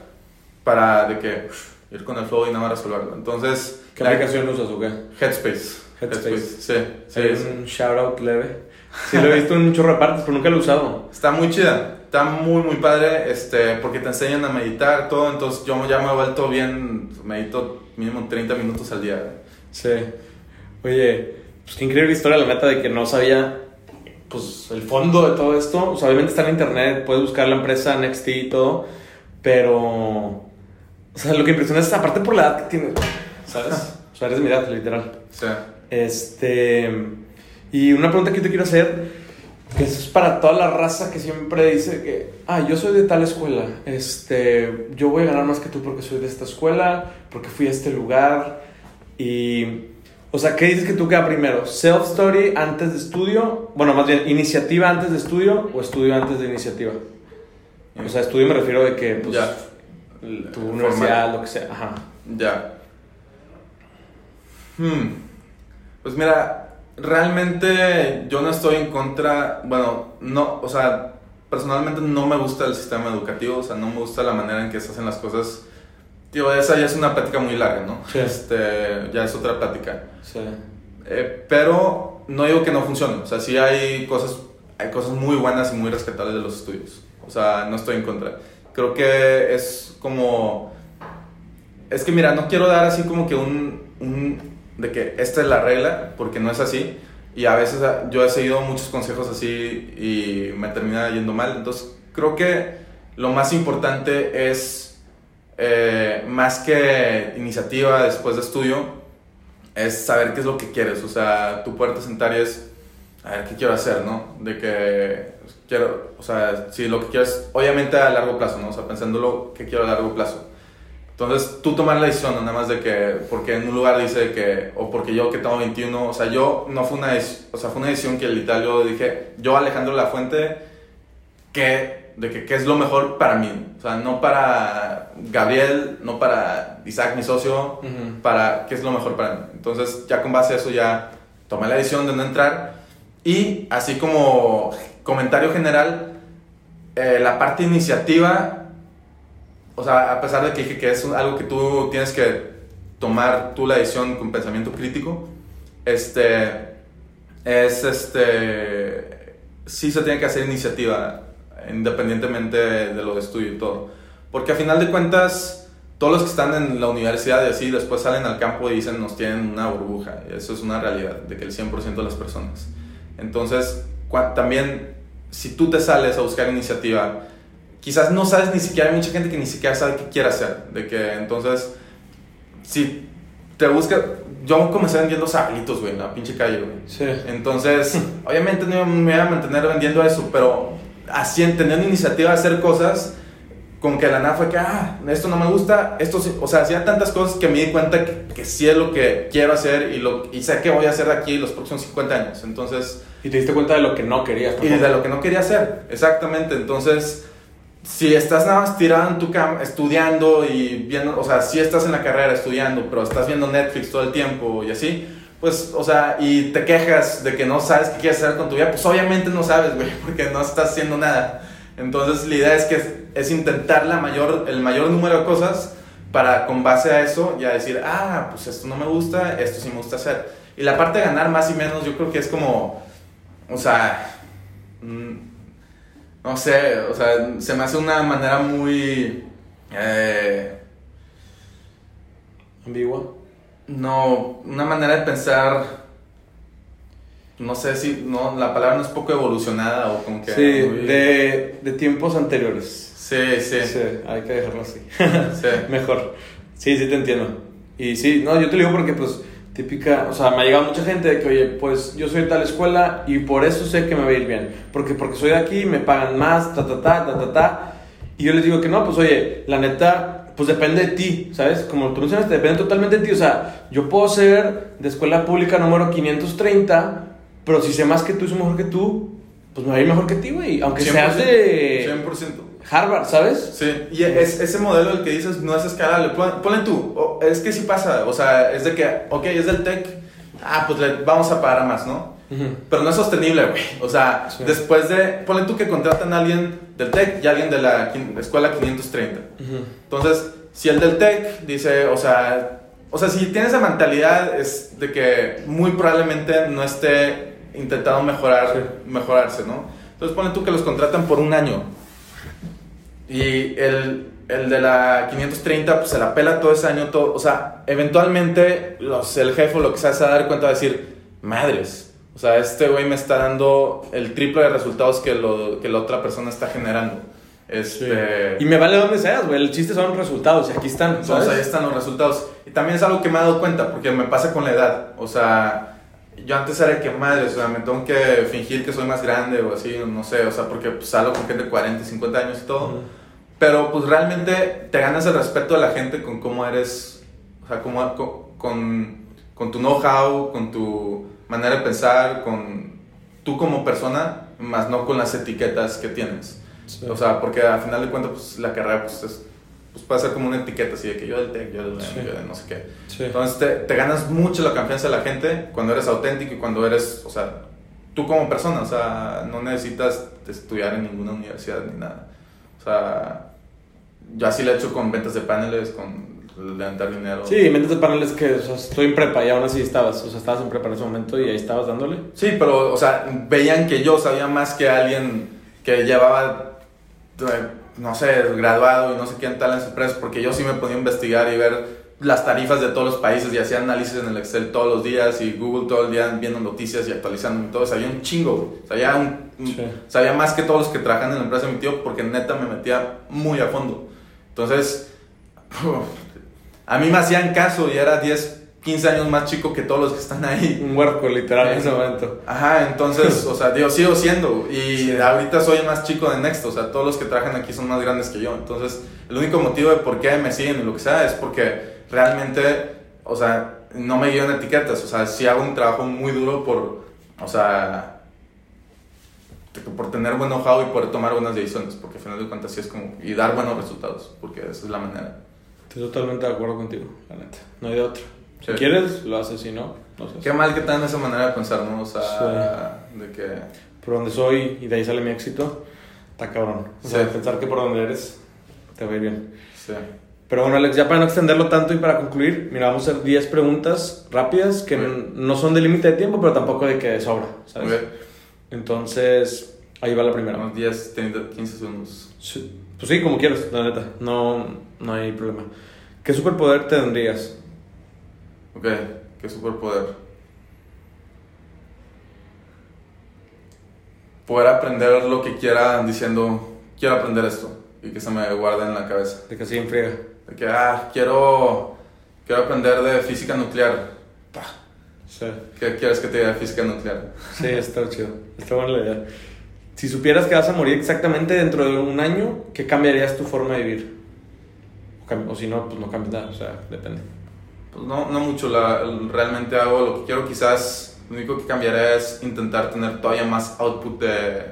para de que ir con el flow y nada más resolverlo. Entonces, ¿Qué la- aplicación usas o qué? Headspace. Headspace. Sí, sí, Sí, sí. un shout out leve. Sí, lo he visto en un chorro de partes, pero nunca lo he usado. Está muy chida, está muy muy padre, este, porque te enseñan a meditar, todo, entonces yo ya me he vuelto bien, medito mínimo 30 minutos al día. Sí. Oye, pues qué increíble historia, la neta, de que no sabía pues el fondo de todo esto. O sea, obviamente está en internet, puedes buscar la empresa Nexty y todo, pero. O sea, lo que impresiona es aparte por la edad que tienes, ¿sabes? O sea, eres mi edad, literal. Sí. Este. Y una pregunta que yo te quiero hacer, que es para toda la raza que siempre dice que, ah, yo soy de tal escuela, este, yo voy a ganar más que tú porque soy de esta escuela, porque fui a este lugar. Y, o sea, ¿qué dices que tú queda primero? ¿Self-study antes de estudio? Bueno, más bien, ¿iniciativa antes de estudio o estudio antes de iniciativa? O sea, estudio me refiero de que, pues, ya. Tu Formal. universidad, lo que sea. Ajá. Ya. Hmm. Pues mira, realmente yo no estoy en contra, bueno, no, o sea, personalmente no me gusta el sistema educativo, o sea, no me gusta la manera en que se hacen las cosas. Tío, esa ya es una plática muy larga, ¿no? Sí. Este, ya es otra plática. Sí. Eh, pero no digo que no funcione, o sea, sí hay cosas, hay cosas muy buenas y muy rescatables de los estudios. O sea, no estoy en contra. Creo que es como... Es que mira, no quiero dar así como que un, un... de que esta es la regla, porque no es así. Y a veces ah, yo he seguido muchos consejos así y me termina yendo mal. Entonces, creo que lo más importante es, eh, más que iniciativa después de estudio, es saber qué es lo que quieres. O sea, tú poderte sentar es, a ver, ¿qué quiero hacer, no? De que quiero, o sea, si lo que quieres, obviamente a largo plazo, ¿no? O sea, pensándolo, ¿qué quiero a largo plazo? Entonces, tú tomar la decisión, nada más de que, porque en un lugar dice que, o porque yo que tengo 21, o sea, yo no fue una, o sea, fue una decisión que literal yo dije, yo Alejandro La Fuente, que, de que qué es lo mejor para mí, o sea, no para Gabriel, no para Isaac, mi socio, Ujú. para qué es lo mejor para mí. Entonces, ya con base a eso ya tomé la decisión de no entrar y así como comentario general, eh, la parte iniciativa, o sea, a pesar de que dije que es algo que tú tienes que tomar tú la decisión con pensamiento crítico, este, es este, sí se tiene que hacer iniciativa independientemente de lo de estudio y todo. Porque a final de cuentas, todos los que están en la universidad y así, después salen al campo y dicen nos tienen una burbuja. Eso es una realidad, de que el 100% de las personas. Entonces, también, si tú te sales a buscar iniciativa, quizás no sabes ni siquiera, hay mucha gente que ni siquiera sabe qué quiere hacer. De que entonces, si te busca, yo comencé vendiendo sablitos, güey, en la pinche calle, güey. Sí. Entonces, (laughs) obviamente no me voy a mantener vendiendo eso, pero así, teniendo iniciativa de hacer cosas, como que la nada fue que, ah, esto no me gusta, esto sí, o sea, hacía tantas cosas que me di cuenta que, que sí es lo que quiero hacer y, lo, y sé que voy a hacer de aquí los próximos 50 años. Entonces... Y te diste cuenta de lo que no querías. Y de lo que no quería hacer, exactamente. Entonces, si estás nada más tirado en tu cama, estudiando y viendo, o sea, si estás en la carrera estudiando, pero estás viendo Netflix todo el tiempo y así, pues, o sea, y te quejas de que no sabes qué quieres hacer con tu vida, pues obviamente no sabes, güey, (laughs) porque no estás haciendo nada. Entonces, la idea es que es intentar la mayor, el mayor número de cosas para con base a eso ya decir, ah, pues esto no me gusta, esto sí me gusta hacer. Y la parte de ganar más y menos, yo creo que es como, o sea, mm, no sé, o sea, se me hace una manera muy... Eh, ambigua. No, una manera de pensar, no sé si, no, la palabra no es poco evolucionada o como que... Sí, de, de tiempos anteriores. Sí, sí. Sí, hay que dejarlo así. (laughs) Sí. (laughs) Mejor. Sí, sí te entiendo. Y sí, no, yo te digo porque pues típica, o sea, me ha llegado mucha gente de que, oye, pues yo soy de tal escuela y por eso sé que me va a ir bien. Porque, porque soy de aquí, me pagan más, ta, ta, ta, ta, ta, ta. Y yo les digo que no, pues oye, la neta, pues depende de ti, ¿sabes? Como tú mencionaste, depende totalmente de ti. O sea, yo puedo ser de escuela pública número 530, pero si sé más que tú y soy mejor que tú, pues me va a ir mejor que ti, güey. Aunque seas de... 100%. Harvard, ¿sabes? Sí, y es, ese modelo el que dices no es escalable. Ponle tú, es que sí pasa, o sea, es de que, ok, es del tech, ah, pues le vamos a pagar más, ¿no? Pero no es sostenible, güey. O sea, después de, ponle tú que contratan a alguien del tech y alguien de la escuela 530. Entonces, si el del tech dice, o sea, o sea, si tiene esa mentalidad es de que muy probablemente no esté intentando mejorar, mejorarse, ¿no? Entonces, ponle tú que los contratan por un año y el, el de la 530, pues se la pela todo ese año, todo. O sea, eventualmente los, el jefe o lo que sea se va a dar cuenta de decir, madres. O sea, este güey me está dando el triple de resultados que, lo, que la otra persona está generando. Este... Y me vale donde seas, güey. El chiste son resultados y aquí están. ¿sabes? ahí están los resultados. Y también es algo que me he dado cuenta porque me pasa con la edad. O sea, yo antes era que madre, o sea, me tengo que fingir que soy más grande o así, no sé, o sea, porque pues, salgo con gente de 40, 50 años y todo. Pero pues realmente te ganas el respeto de la gente con cómo eres, o sea, como, con, con tu know-how, con tu manera de pensar, con tú como persona, más no con las etiquetas que tienes. O sea, porque al final de cuentas, pues la carrera pues, es, pues puede ser como una etiqueta así de que yo del tech, yo del yo de no sé qué. Entonces te, te, ganas mucho la confianza de la gente cuando eres auténtico y cuando eres, o sea, tú como persona, o sea, no necesitas estudiar en ninguna universidad ni nada. O sea, yo así lo he hecho con ventas de paneles, con levantar dinero. Sí, ventas de paneles que, o sea, estoy en prepa y aún así estabas, o sea, estabas en prepa en ese momento y ahí estabas dándole. Sí, pero, o sea, veían que yo sabía más que alguien que llevaba, no sé, graduado y no sé quién tal en su empresa, porque yo sí me ponía a investigar y ver las tarifas de todos los países y hacía análisis en el Excel todos los días y Google todo el día viendo noticias y actualizando y todo. Sabía un chingo, sabía, un, sabía más que todos los que trabajan en la empresa de mi tío porque neta me metía muy a fondo. Entonces, (laughs) a mí me hacían caso y era 10, 15 años más chico que todos los que están ahí. Un huerco, literal, en ese momento. Ajá, entonces, (laughs) o sea, digo, sigo siendo. Y ahorita soy más chico de Next, o sea, todos los que trabajan aquí son más grandes que yo. Entonces, el único motivo de por qué me siguen y lo que sea es porque realmente, o sea, no me guío en etiquetas. O sea, sí hago un trabajo muy duro por, o sea, por tener buen know-how y poder tomar buenas decisiones, porque al final de cuentas sí es como, y dar buenos resultados, porque esa es la manera. Estoy totalmente de acuerdo contigo, la neta, no hay de otra. Si quieres, lo haces, si no, no sé. Qué mal que tengan esa manera de pensar, ¿no? O sea, de que... Por donde soy y de ahí sale mi éxito, está cabrón. O sea, pensar que por donde eres te va a ir bien. Sí. Pero bueno, Alex, ya para no extenderlo tanto y para concluir, mira, vamos a hacer 10 preguntas rápidas que no son de límite de tiempo, pero tampoco de que sobra, ¿sabes? Entonces, ahí va la primera. Unos 10, 15 segundos. Pues sí, como quieras, la neta. No, no hay problema. ¿Qué superpoder te tendrías? Ok, ¿qué superpoder? Poder aprender lo que quiera diciendo, quiero aprender esto y que se me guarde en la cabeza. De que se enfriega. De que, ah, quiero, quiero aprender de física nuclear. ¿Qué quieres que te diga de física nuclear? Sí, está chido. Está buena la idea. Si supieras que vas a morir exactamente dentro de un año, ¿qué cambiarías tu forma de vivir? O, o si no, pues no cambias nada, o sea, depende. Pues no, no mucho, la, realmente hago lo que quiero, quizás lo único que cambiaría es intentar tener todavía más output de,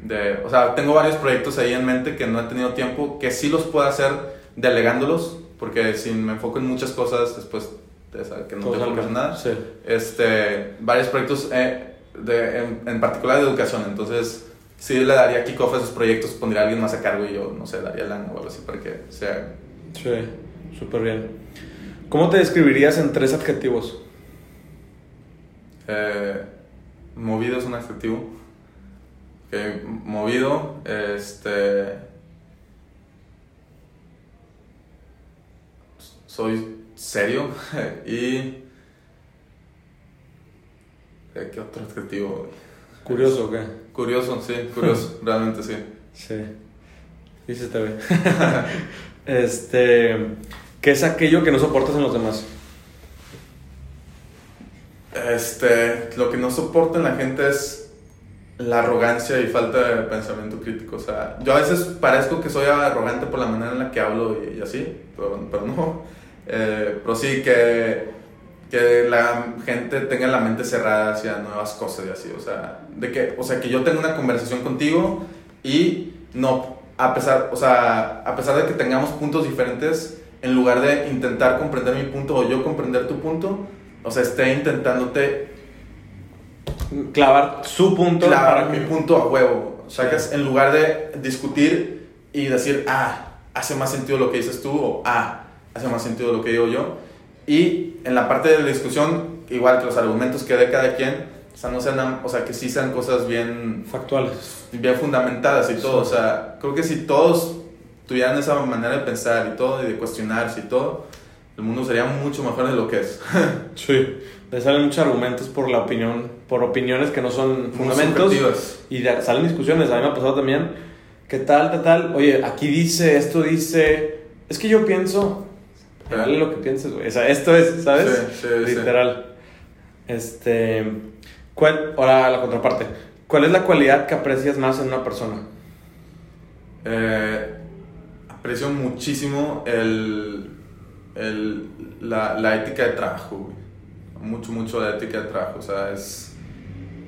de... O sea, tengo varios proyectos ahí en mente que no he tenido tiempo, que sí los puedo hacer delegándolos, porque si me enfoco en muchas cosas, después te que no Todo te enfocas en nada. Sí. Este, varios proyectos eh, de, en, en particular de educación, entonces sí le daría kickoff a esos proyectos, pondría a alguien más a cargo y yo, no sé, daría lana o algo así para que sea... Sí, súper bien. ¿Cómo te describirías en tres adjetivos? Eh, movido es un adjetivo. Ok, movido, este. Soy serio (laughs) y. eh, ¿Qué otro adjetivo? ¿Curioso o qué? Curioso, sí, curioso, (laughs) realmente sí. Sí. Sí se te ve. (laughs) este, ¿qué es aquello que no soportas en los demás? Este, lo que no soporta en la gente es la arrogancia y falta de pensamiento crítico. O sea, yo a veces parezco que soy arrogante por la manera en la que hablo y, y así, pero, pero no. Eh, pero sí que, que la gente tenga la mente cerrada hacia nuevas cosas y así. O sea, de que, o sea, que yo tenga una conversación contigo y no, a pesar, o sea, a pesar de que tengamos puntos diferentes, en lugar de intentar comprender mi punto o yo comprender tu punto, o sea, esté intentándote Clavar su punto clavar para mi que... punto a huevo. O sea, que es en lugar de discutir y decir, ah, hace más sentido lo que dices tú o ah, hace más sentido lo que digo yo. Y en la parte de la discusión, igual que los argumentos que dé cada quien, o sea, no sean, o sea, que sí sean cosas bien, Factuales. bien fundamentadas y todo. Sí. O sea, creo que si todos tuvieran esa manera de pensar y todo, y de cuestionarse y todo, el mundo sería mucho mejor de lo que es. (laughs) Sí. Le salen muchos argumentos por la opinión, por opiniones que no son fundamentos. Y de- salen discusiones, a mí me ha pasado también. ¿Qué tal, qué tal? Oye, aquí dice, esto dice. Es que yo pienso. Vale lo que pienses, güey. O sea, esto es, ¿sabes? Sí, sí, sí. Literal. Este. ¿cuál, ahora la contraparte. ¿Cuál es la cualidad que aprecias más en una persona? Eh, aprecio muchísimo el, el, la, la ética de trabajo, güey. Mucho, mucho la ética de trabajo. O sea, es.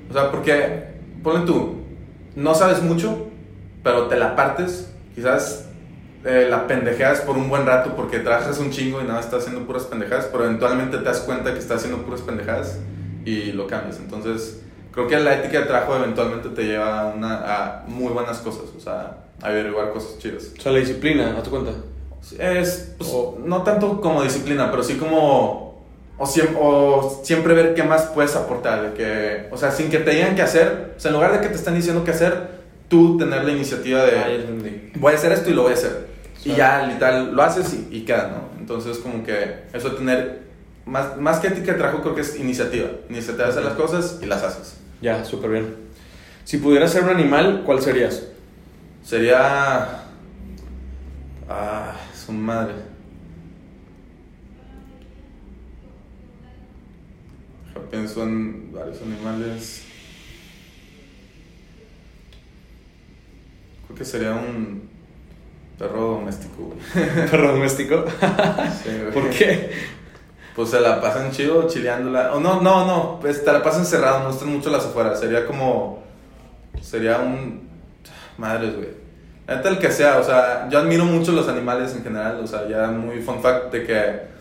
O sea, porque, ponle tú, no sabes mucho, pero te la partes. Quizás eh, la pendejeas por un buen rato porque trabajas un chingo y nada, estás haciendo puras pendejadas, pero eventualmente te das cuenta que estás haciendo puras pendejadas y lo cambias. Entonces, creo que la ética de trabajo eventualmente te lleva a, una, a muy buenas cosas, o sea, averiguar cosas chidas. O sea, la disciplina, ¿a tu cuenta? Es, pues, O- no tanto como disciplina, pero sí como... O, siem- o siempre ver qué más puedes aportar, de que, o sea, sin que te digan qué hacer, o sea, en lugar de que te estén diciendo qué hacer, tú tener la iniciativa de entendí. voy a hacer esto y lo voy a hacer. Y ya, literal, lo haces y, y queda, ¿no? Entonces, como que eso de tener, más, más que ética de trabajo, creo que es iniciativa. Iniciativa de hacer las cosas y las haces. Ya, súper bien. Si pudieras ser un animal, ¿cuál serías? Sería. Ah, su madre. Yo pienso en varios animales. Creo que sería un perro doméstico. (laughs) ¿Perro doméstico? Sí. ¿Por qué? Pues se la pasan chido chileándola. O no, no, no. Pues te la pasan cerrado, me gustan mucho las afueras. Sería como. Sería un. Madres, güey. Neta, el que sea, o sea, yo admiro mucho los animales en general. O sea, ya muy fun fact de que.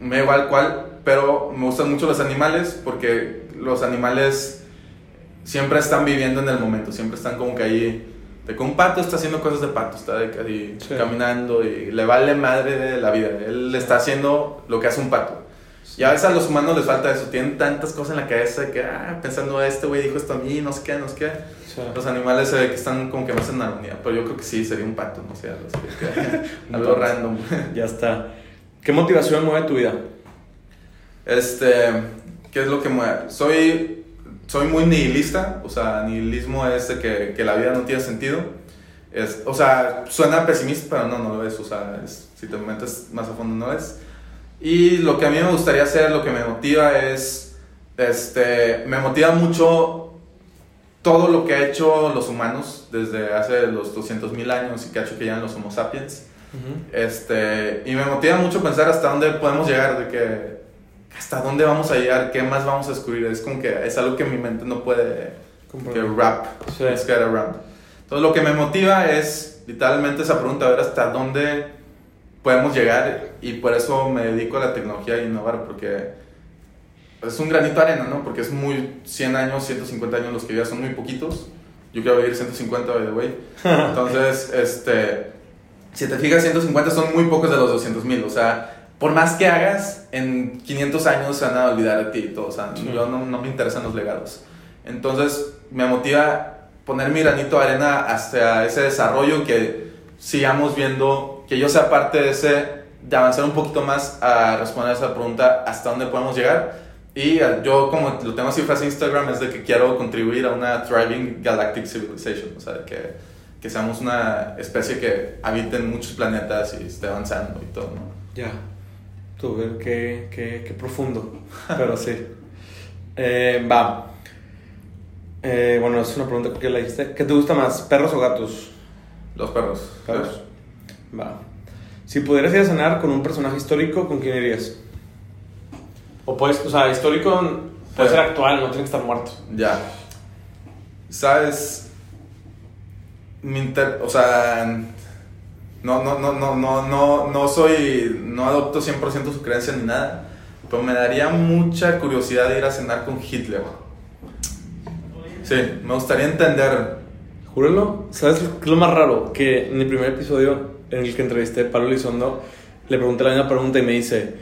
Me igual cuál, pero me gustan mucho los animales porque los animales siempre están viviendo en el momento. Siempre están como que ahí. De que un pato está haciendo cosas de pato, está de que ahí Sí. caminando y le vale madre de la vida. Él está haciendo lo que hace un pato. Y a veces a los humanos les falta eso. Tienen tantas cosas en la cabeza de que, ah, pensando, este güey dijo esto a mí, no sé qué, no sé qué. Los animales se ve que están como que más en armonía. Pero yo creo que sí, sería un pato, no sé, algo, (laughs) (laughs) random. ya está. ¿Qué motivación mueve tu vida? Este, ¿qué es lo que mueve? Soy, soy muy nihilista, o sea, nihilismo es de que, que la vida no tiene sentido. Es, o sea, suena pesimista, pero no, no lo es. O sea, es- si te metes más a fondo, no es. Y lo que a mí me gustaría hacer, lo que me motiva es, este, me motiva mucho todo lo que ha hecho los humanos desde hace los 200.000 años y que ha hecho que llegan los Homo sapiens. este, y me motiva mucho pensar hasta dónde podemos llegar, de que hasta dónde vamos a llegar, qué más vamos a descubrir. Es como que es algo que mi mente no puede que wrap, Sí. get around. Entonces lo que me motiva es literalmente esa pregunta, a ver hasta dónde podemos llegar y por eso me dedico a la tecnología e innovar, porque es un granito de arena, ¿no? Porque es muy 100 años, 150 años los que ya son muy poquitos. Yo quiero vivir 150, by the way. (laughs) Entonces, este, si te fijas, 150 son muy pocos de los 200 mil. O sea, por más que hagas, en 500 años se van a olvidar de ti y todo. O sea, Sí. yo no, no me interesan los legados. Entonces, me motiva poner mi granito de arena hacia ese desarrollo que sigamos viendo, que yo sea parte de ese, de avanzar un poquito más a responder esa pregunta, hasta dónde podemos llegar. Y eh, yo, como lo tengo cifras en Instagram, es de que quiero contribuir a una thriving galactic civilization, o sea, que, que seamos una especie que habite en muchos planetas y esté avanzando y todo, ¿no? Ya. Tú, ver qué, qué, qué profundo. Pero sí. (laughs) Eh, va. Eh, bueno, es una pregunta que la dijiste. ¿Qué te gusta más, perros o gatos? Los perros. Perros. Va. Si pudieras ir a cenar con un personaje histórico, ¿con quién irías? O puedes, o sea, histórico puede ser actual, no tiene que estar muerto. Ya. ¿Sabes? Mi inter- o sea, no, no, no, no, no, no, no soy, no adopto 100% su creencia ni nada, pero me daría mucha curiosidad de ir a cenar con Hitler. Sí, me gustaría entender. Júralo. ¿Sabes qué es lo más raro? Que en el primer episodio en el que entrevisté a Pablo Elizondo, le pregunté la misma pregunta y me dice,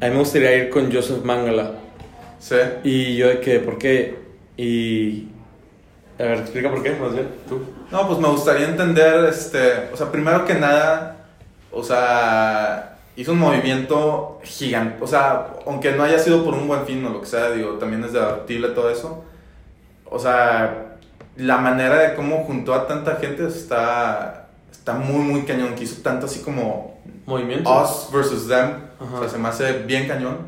a mí me gustaría ir con Joseph Mangala. Sí. Y yo de que, ¿por qué? Y... A ver, explica por qué, más bien, tú. No, pues me gustaría entender, este, o sea, primero que nada, o sea, hizo un movimiento gigante, o sea, aunque no haya sido por un buen fin o lo que sea, digo, también es debatible todo eso. O sea, la manera de cómo juntó a tanta gente está, está muy, muy cañón, que hizo tanto así como Movimiento. us versus them, Ajá. o sea, se me hace bien cañón.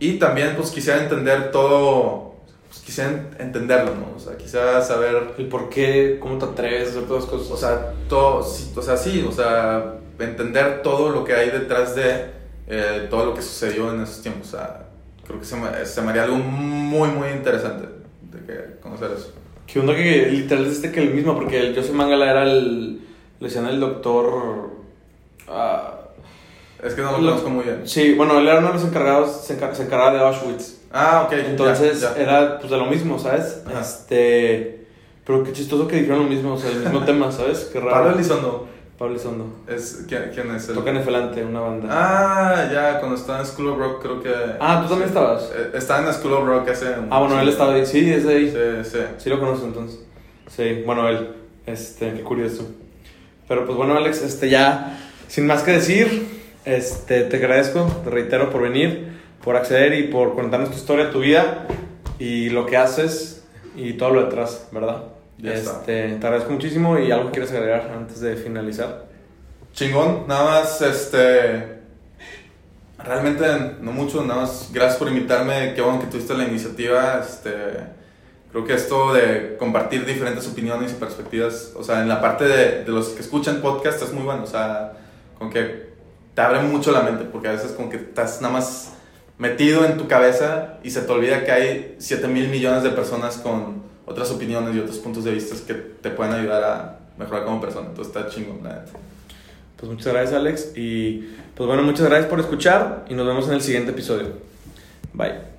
Y también, pues, quisiera entender todo, pues, quisiera entenderlo, ¿no? O sea, quisiera saber El por qué, cómo te atreves a hacer todas las cosas. o sea, todo, sí, o sea, sí, o sea, entender todo lo que hay detrás de eh, todo lo que sucedió en esos tiempos. O sea, creo que se me, se me haría algo muy, muy interesante de que conocer eso. ¿Qué onda que literal es este que el mismo? Porque el Joseph Mangala era el... Le decían el doctor... ah, Es que no lo conozco muy bien. sí, bueno, él era uno de los encargados, se, encar- se encargaba de Auschwitz. Ah, ok. Entonces ya, ya. era pues de lo mismo, ¿sabes? Ajá. Este... Pero qué chistoso que dijeron lo mismo, o sea, el mismo (laughs) tema, ¿sabes? Qué raro. Pablo Elizondo, Pablo Elizondo. es, ¿quién, quién es? El? Toca en Efelante, una banda. Ah, ya, cuando estaba en School of Rock, creo que. Ah, ¿tú también estabas? Eh, Estaba en School of Rock hace. Ah, bueno, él estaba ahí. Sí, es de ahí. Sí, sí. Sí lo conoces entonces. Sí, bueno, él. Este, qué curioso. Pero pues bueno, Alex, este ya, sin más que decir, este, te agradezco, te reitero por venir, por acceder y por contarnos tu historia, tu vida y lo que haces y todo lo detrás, ¿verdad? Ya está. este, Te agradezco muchísimo y algo quieres agregar antes de finalizar. Chingón, nada más, este. Realmente no mucho, nada más. Gracias por invitarme. Qué bueno que tuviste la iniciativa. Este. Creo que esto de compartir diferentes opiniones y perspectivas, o sea, en la parte de, de los que escuchan podcast es muy bueno. O sea, con que te abre mucho la mente, porque a veces como que estás nada más metido en tu cabeza y se te olvida que hay 7 mil millones de personas con otras opiniones y otros puntos de vista que te pueden ayudar a mejorar como persona. Entonces está chingón, la neta. Pues muchas gracias, Alex. Y pues bueno, muchas gracias por escuchar y nos vemos en el siguiente episodio. Bye.